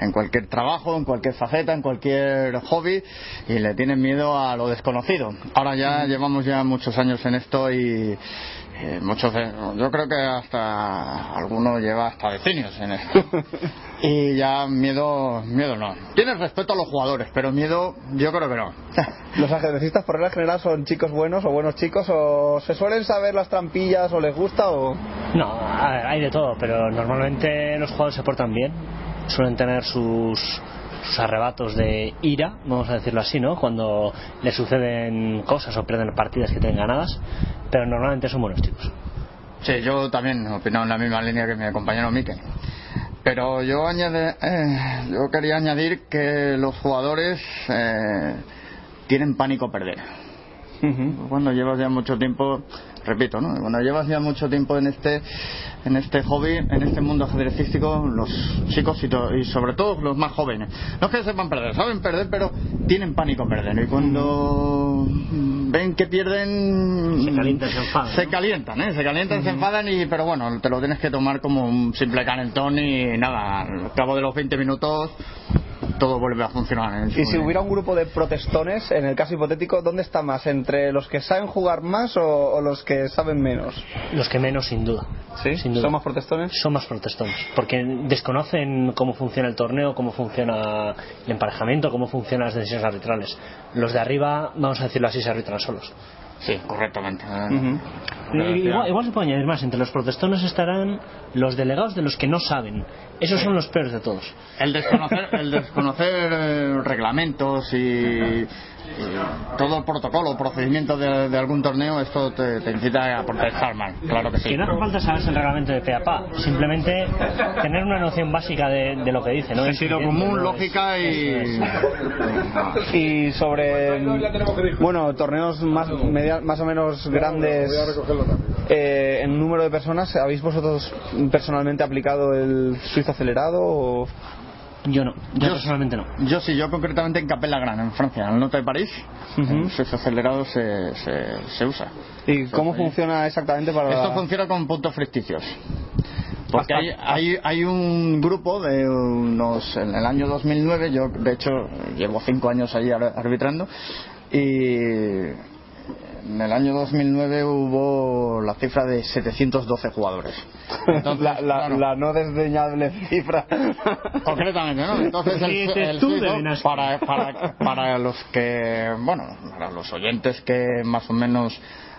en cualquier trabajo, en cualquier faceta, en cualquier hobby y le tienen miedo a lo desconocido. Ahora ya llevamos ya muchos años en esto y eh, muchos de- yo creo que hasta alguno lleva hasta decenios en esto *laughs* y ya miedo miedo no tienes respeto a los jugadores pero miedo yo creo que no *laughs* ¿Los ajedrecistas por regla general son chicos buenos o buenos chicos o se suelen saber las trampillas o les gusta o...? No, a ver, hay de todo, pero normalmente los jugadores se portan bien. Suelen tener sus arrebatos de ira, vamos a decirlo así, ¿no? Cuando les suceden cosas o pierden partidas que tienen ganadas, pero normalmente son buenos chicos. Sí, yo también opino en la misma línea que mi compañero Mikel. Pero yo añade, eh, yo quería añadir que los jugadores eh, tienen pánico a perder. Cuando llevas ya mucho tiempo, repito, ¿no? Cuando llevas ya mucho tiempo en este en este hobby, en este mundo ajedrecístico, los chicos y, to- y sobre todo los más jóvenes, no es que sepan perder, saben perder, pero tienen pánico a perder. Y cuando ven que pierden, Se calientan, se enfadan, se calientan, ¿eh? Se calientan, se enfadan, y, pero bueno, te lo tienes que tomar como un simple calentón y nada, al cabo de los 20 minutos todo vuelve a funcionar. en su- Y si hubiera un grupo de protestones, en el caso hipotético, ¿dónde está más? ¿Entre los que saben jugar más o, o los que saben menos? Los que menos, sin duda. ¿Sí? Sin duda. ¿Son más protestones? Son más protestones, porque desconocen cómo funciona el torneo, cómo funciona el emparejamiento, cómo funcionan las decisiones arbitrales. Los de arriba, vamos a decirlo así, se arbitran solos. Sí, correctamente. Igual, igual se puede añadir más. Entre los protestones estarán los delegados de los que no saben. Esos son los peores de todos. El desconocer, el desconocer eh, reglamentos y, y todo el protocolo o procedimiento de, de algún torneo, esto te, te incita a protestar mal, claro que sí. Que no hace falta saberse el reglamento de pe a pa, simplemente tener una noción básica de, de lo que dice. ¿no? Sentido común, lógica y... Y sobre, bueno, torneos más, media- más o menos grandes eh, en número de personas, ¿habéis vosotros personalmente aplicado el suizo acelerado o...? Yo no, yo personalmente no. Yo sí, yo concretamente en Capella Gran, en Francia, en el norte de París, el suizo acelerado se, se, se usa. ¿Y cómo funciona exactamente para Esto la- funciona con puntos ficticios. Porque hay, hay, hay un grupo de unos. En el año 2009, yo de hecho llevo cinco años ahí ar- arbitrando, y en el año 2009 hubo la cifra de 712 jugadores. la, la- la no desdeñable cifra. Concretamente, ¿no? Entonces el, el suizo, para, para, para los que, bueno, para los oyentes que más o menos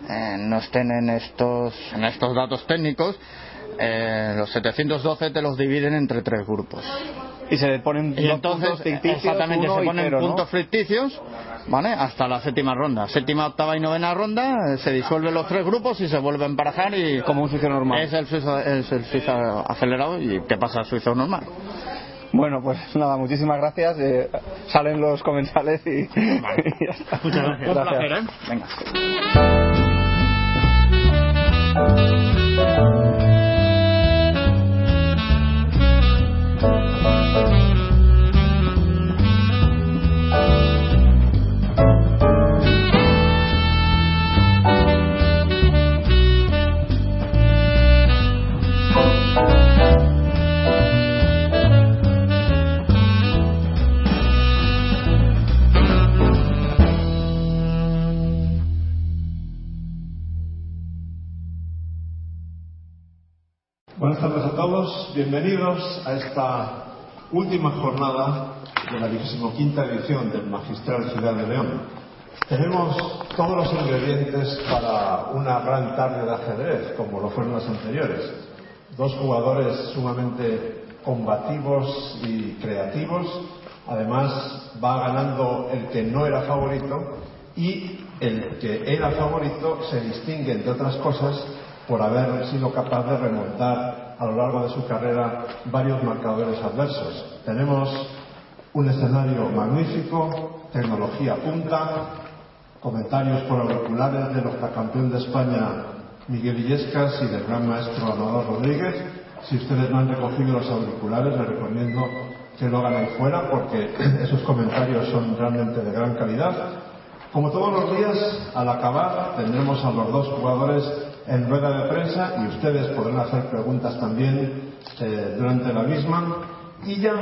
eh, no estén en estos, en estos datos técnicos, eh, los 712 te los dividen entre tres grupos. Y se le ponen Y entonces, puntos ficticios, exactamente, se ponen cero, ¿no? puntos ficticios, ¿vale? Hasta la séptima ronda. Séptima, octava y novena ronda, eh, se disuelven los tres grupos y se vuelven a emparejar y... Como un suizo normal. Es el suizo, es el suizo acelerado y ¿qué pasa al suizo normal? Bueno, pues nada, muchísimas gracias. eh, salen los comensales y, *laughs* y ya está. Muchas gracias. Un placer, ¿eh? Venga. Buenas tardes a todos, bienvenidos a esta última jornada de la 25 edición del Magistral Ciudad de León. Tenemos todos los ingredientes para una gran tarde de ajedrez, como lo fueron las anteriores. Dos jugadores sumamente combativos y creativos. Además, va ganando el que no era favorito y el que era favorito se distingue, entre otras cosas, por haber sido capaz de remontar a lo largo de su carrera varios marcadores adversos. Tenemos un escenario magnífico, tecnología punta, comentarios por auriculares del octacampeón de España Miguel Illescas y del gran maestro Amador Rodríguez. Si ustedes no han recogido los auriculares, les recomiendo que lo hagan ahí fuera porque *clears throat* esos comentarios son realmente de gran calidad. Como todos los días, al acabar tendremos a los dos jugadores en rueda de prensa y ustedes podrán hacer preguntas también eh, durante la misma y ya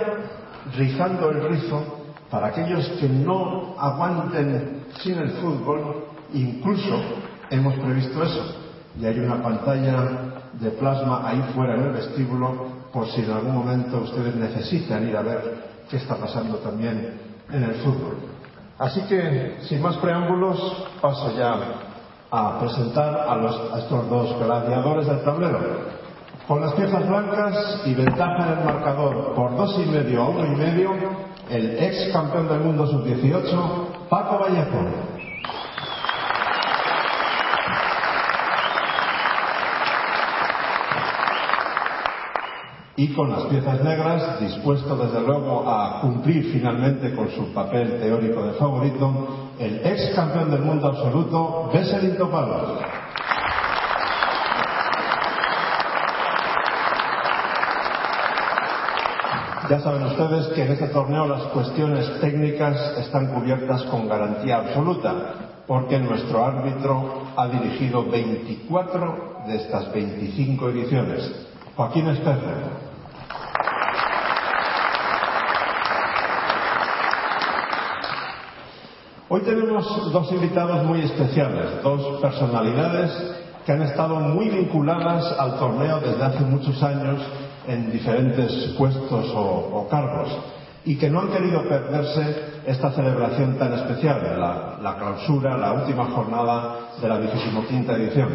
rizando el rizo para aquellos que no aguanten sin el fútbol, incluso hemos previsto eso. Y hay una pantalla de plasma ahí fuera en el vestíbulo por si en algún momento ustedes necesitan ir a ver qué está pasando también en el fútbol. Así que, sin más preámbulos, paso ya a presentar a, los, a estos dos gladiadores del tablero. Con las piezas blancas y ventaja en el marcador por dos y medio a uno y medio, el ex campeón del mundo sub-18, Paco Vallejo. y con las piezas negras, dispuesto desde luego a cumplir finalmente con su papel teórico de favorito, el ex campeón del mundo absoluto, Veselin Topalov. Ya saben ustedes que en este torneo las cuestiones técnicas están cubiertas con garantía absoluta, porque nuestro árbitro ha dirigido 24 de estas 25 ediciones. Joaquín Espejo. Hoy tenemos dos invitados muy especiales, dos personalidades que han estado muy vinculadas al torneo desde hace muchos años en diferentes puestos o, cargos y que no han querido perderse esta celebración tan especial, la, la clausura, la última jornada de la quinta edición.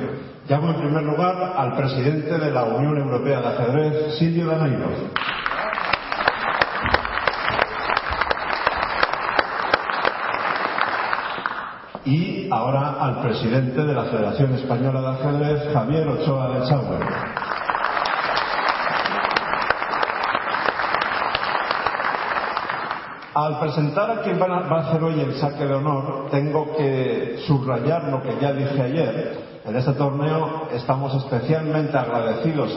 Llamo en primer lugar al presidente de la Unión Europea de Ajedrez, Silvio Danairos. Y ahora al presidente de la Federación Española de Ajedrez, Javier Ochoa de Chauer. Al presentar a quien va a hacer hoy el saque de honor, tengo que subrayar lo que ya dije ayer. En este torneo estamos especialmente agradecidos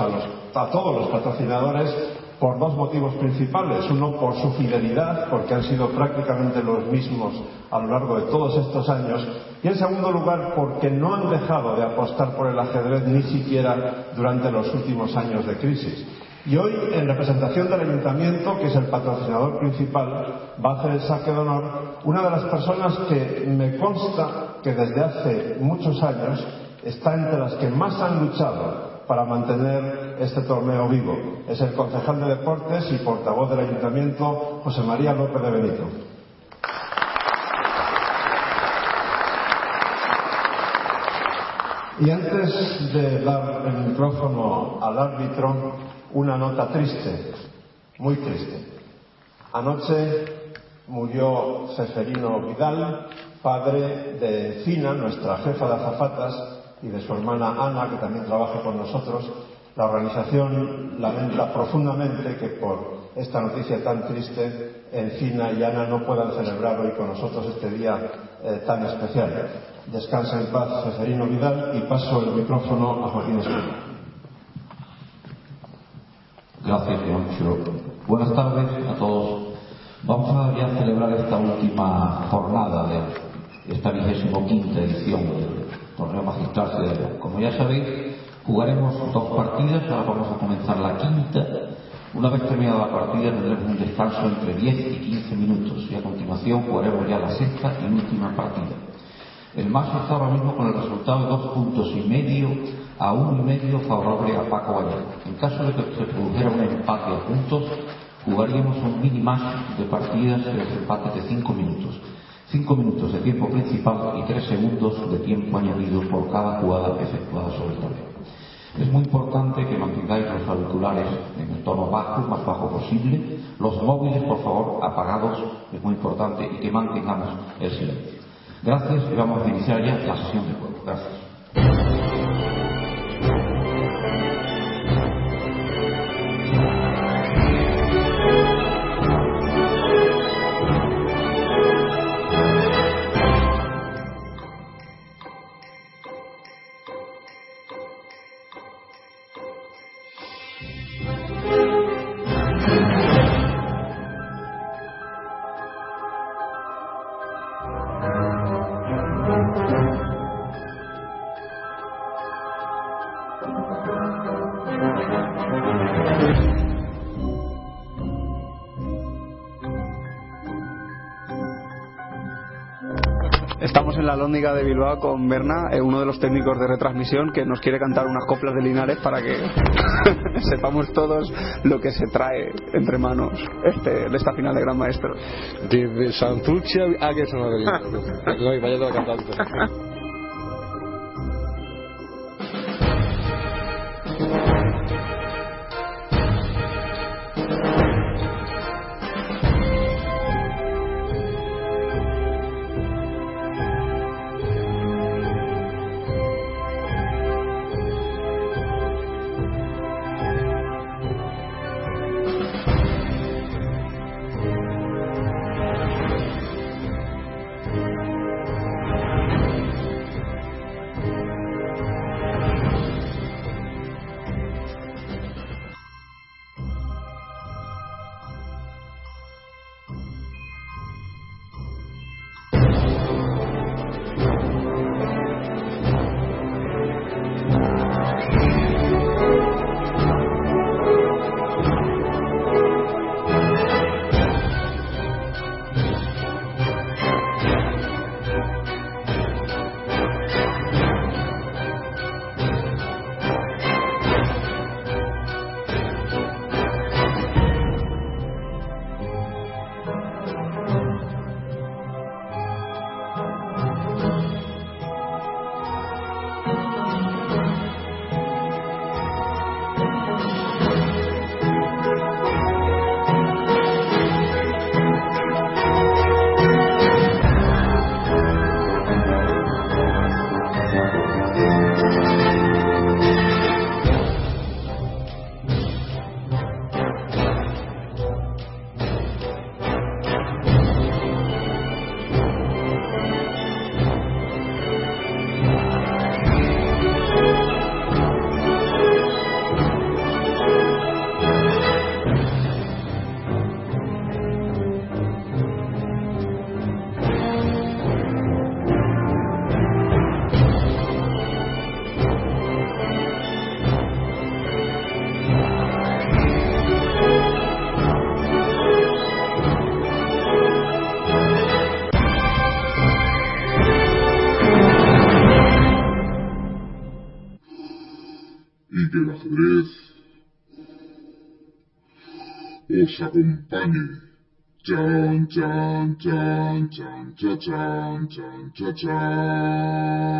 a todos los patrocinadores por dos motivos principales. Uno, por su fidelidad, porque han sido prácticamente los mismos a lo largo de todos estos años. Y en segundo lugar, porque no han dejado de apostar por el ajedrez ni siquiera durante los últimos años de crisis. Y hoy, en representación del ayuntamiento, que es el patrocinador principal, va a hacer el saque de honor una de las personas que me consta que desde hace muchos años está entre las que más han luchado para mantener este torneo vivo. Es el concejal de deportes y portavoz del ayuntamiento, José María López de Benito. Y antes de dar el micrófono al árbitro, una nota triste, muy triste. Anoche murió Ceferino Vidal, padre de Fina, nuestra jefa de azafatas, y de su hermana Ana, que también trabaja con nosotros, la organización lamenta profundamente que por esta noticia tan triste, Encina y Ana no puedan celebrar hoy con nosotros este día eh, tan especial. Descansa en paz Ceferino Vidal y paso el micrófono a Joaquín Espíritu. Gracias, Leoncho. Buenas tardes a todos. Vamos a ya celebrar esta última jornada de esta vigésimo quinta edición torneo magistral Como ya sabéis, jugaremos dos partidas, ahora vamos a comenzar la quinta. Una vez terminada la partida tendremos un descanso entre 10 y 15 minutos y a continuación jugaremos ya la sexta y última partida. El más está ahora mismo con el resultado de dos puntos y medio a uno y medio favorable a Paco Vallejo. En caso de que se produjera un empate a puntos, jugaríamos un mini más de partidas de empate de cinco minutos. Cinco minutos de tiempo principal y tres segundos de tiempo añadido por cada jugada efectuada sobre el tablero. Es muy importante que mantengáis los auriculares en el tono bajo, más bajo posible, los móviles, por favor, apagados, es muy importante, y que mantengamos el silencio. Gracias y vamos a iniciar ya la sesión de juego. Gracias. La Lóndiga de Bilbao con Berna, eh, uno de los técnicos de retransmisión, que nos quiere cantar unas coplas de Linares para que *laughs* sepamos todos lo que se trae entre manos este, de esta final de Gran Maestro. De Santucci a que sono *laughs* No, vaya toda cantante. accompany. Dun, dun, dun, dun, dun, dun, dun, dun, dun.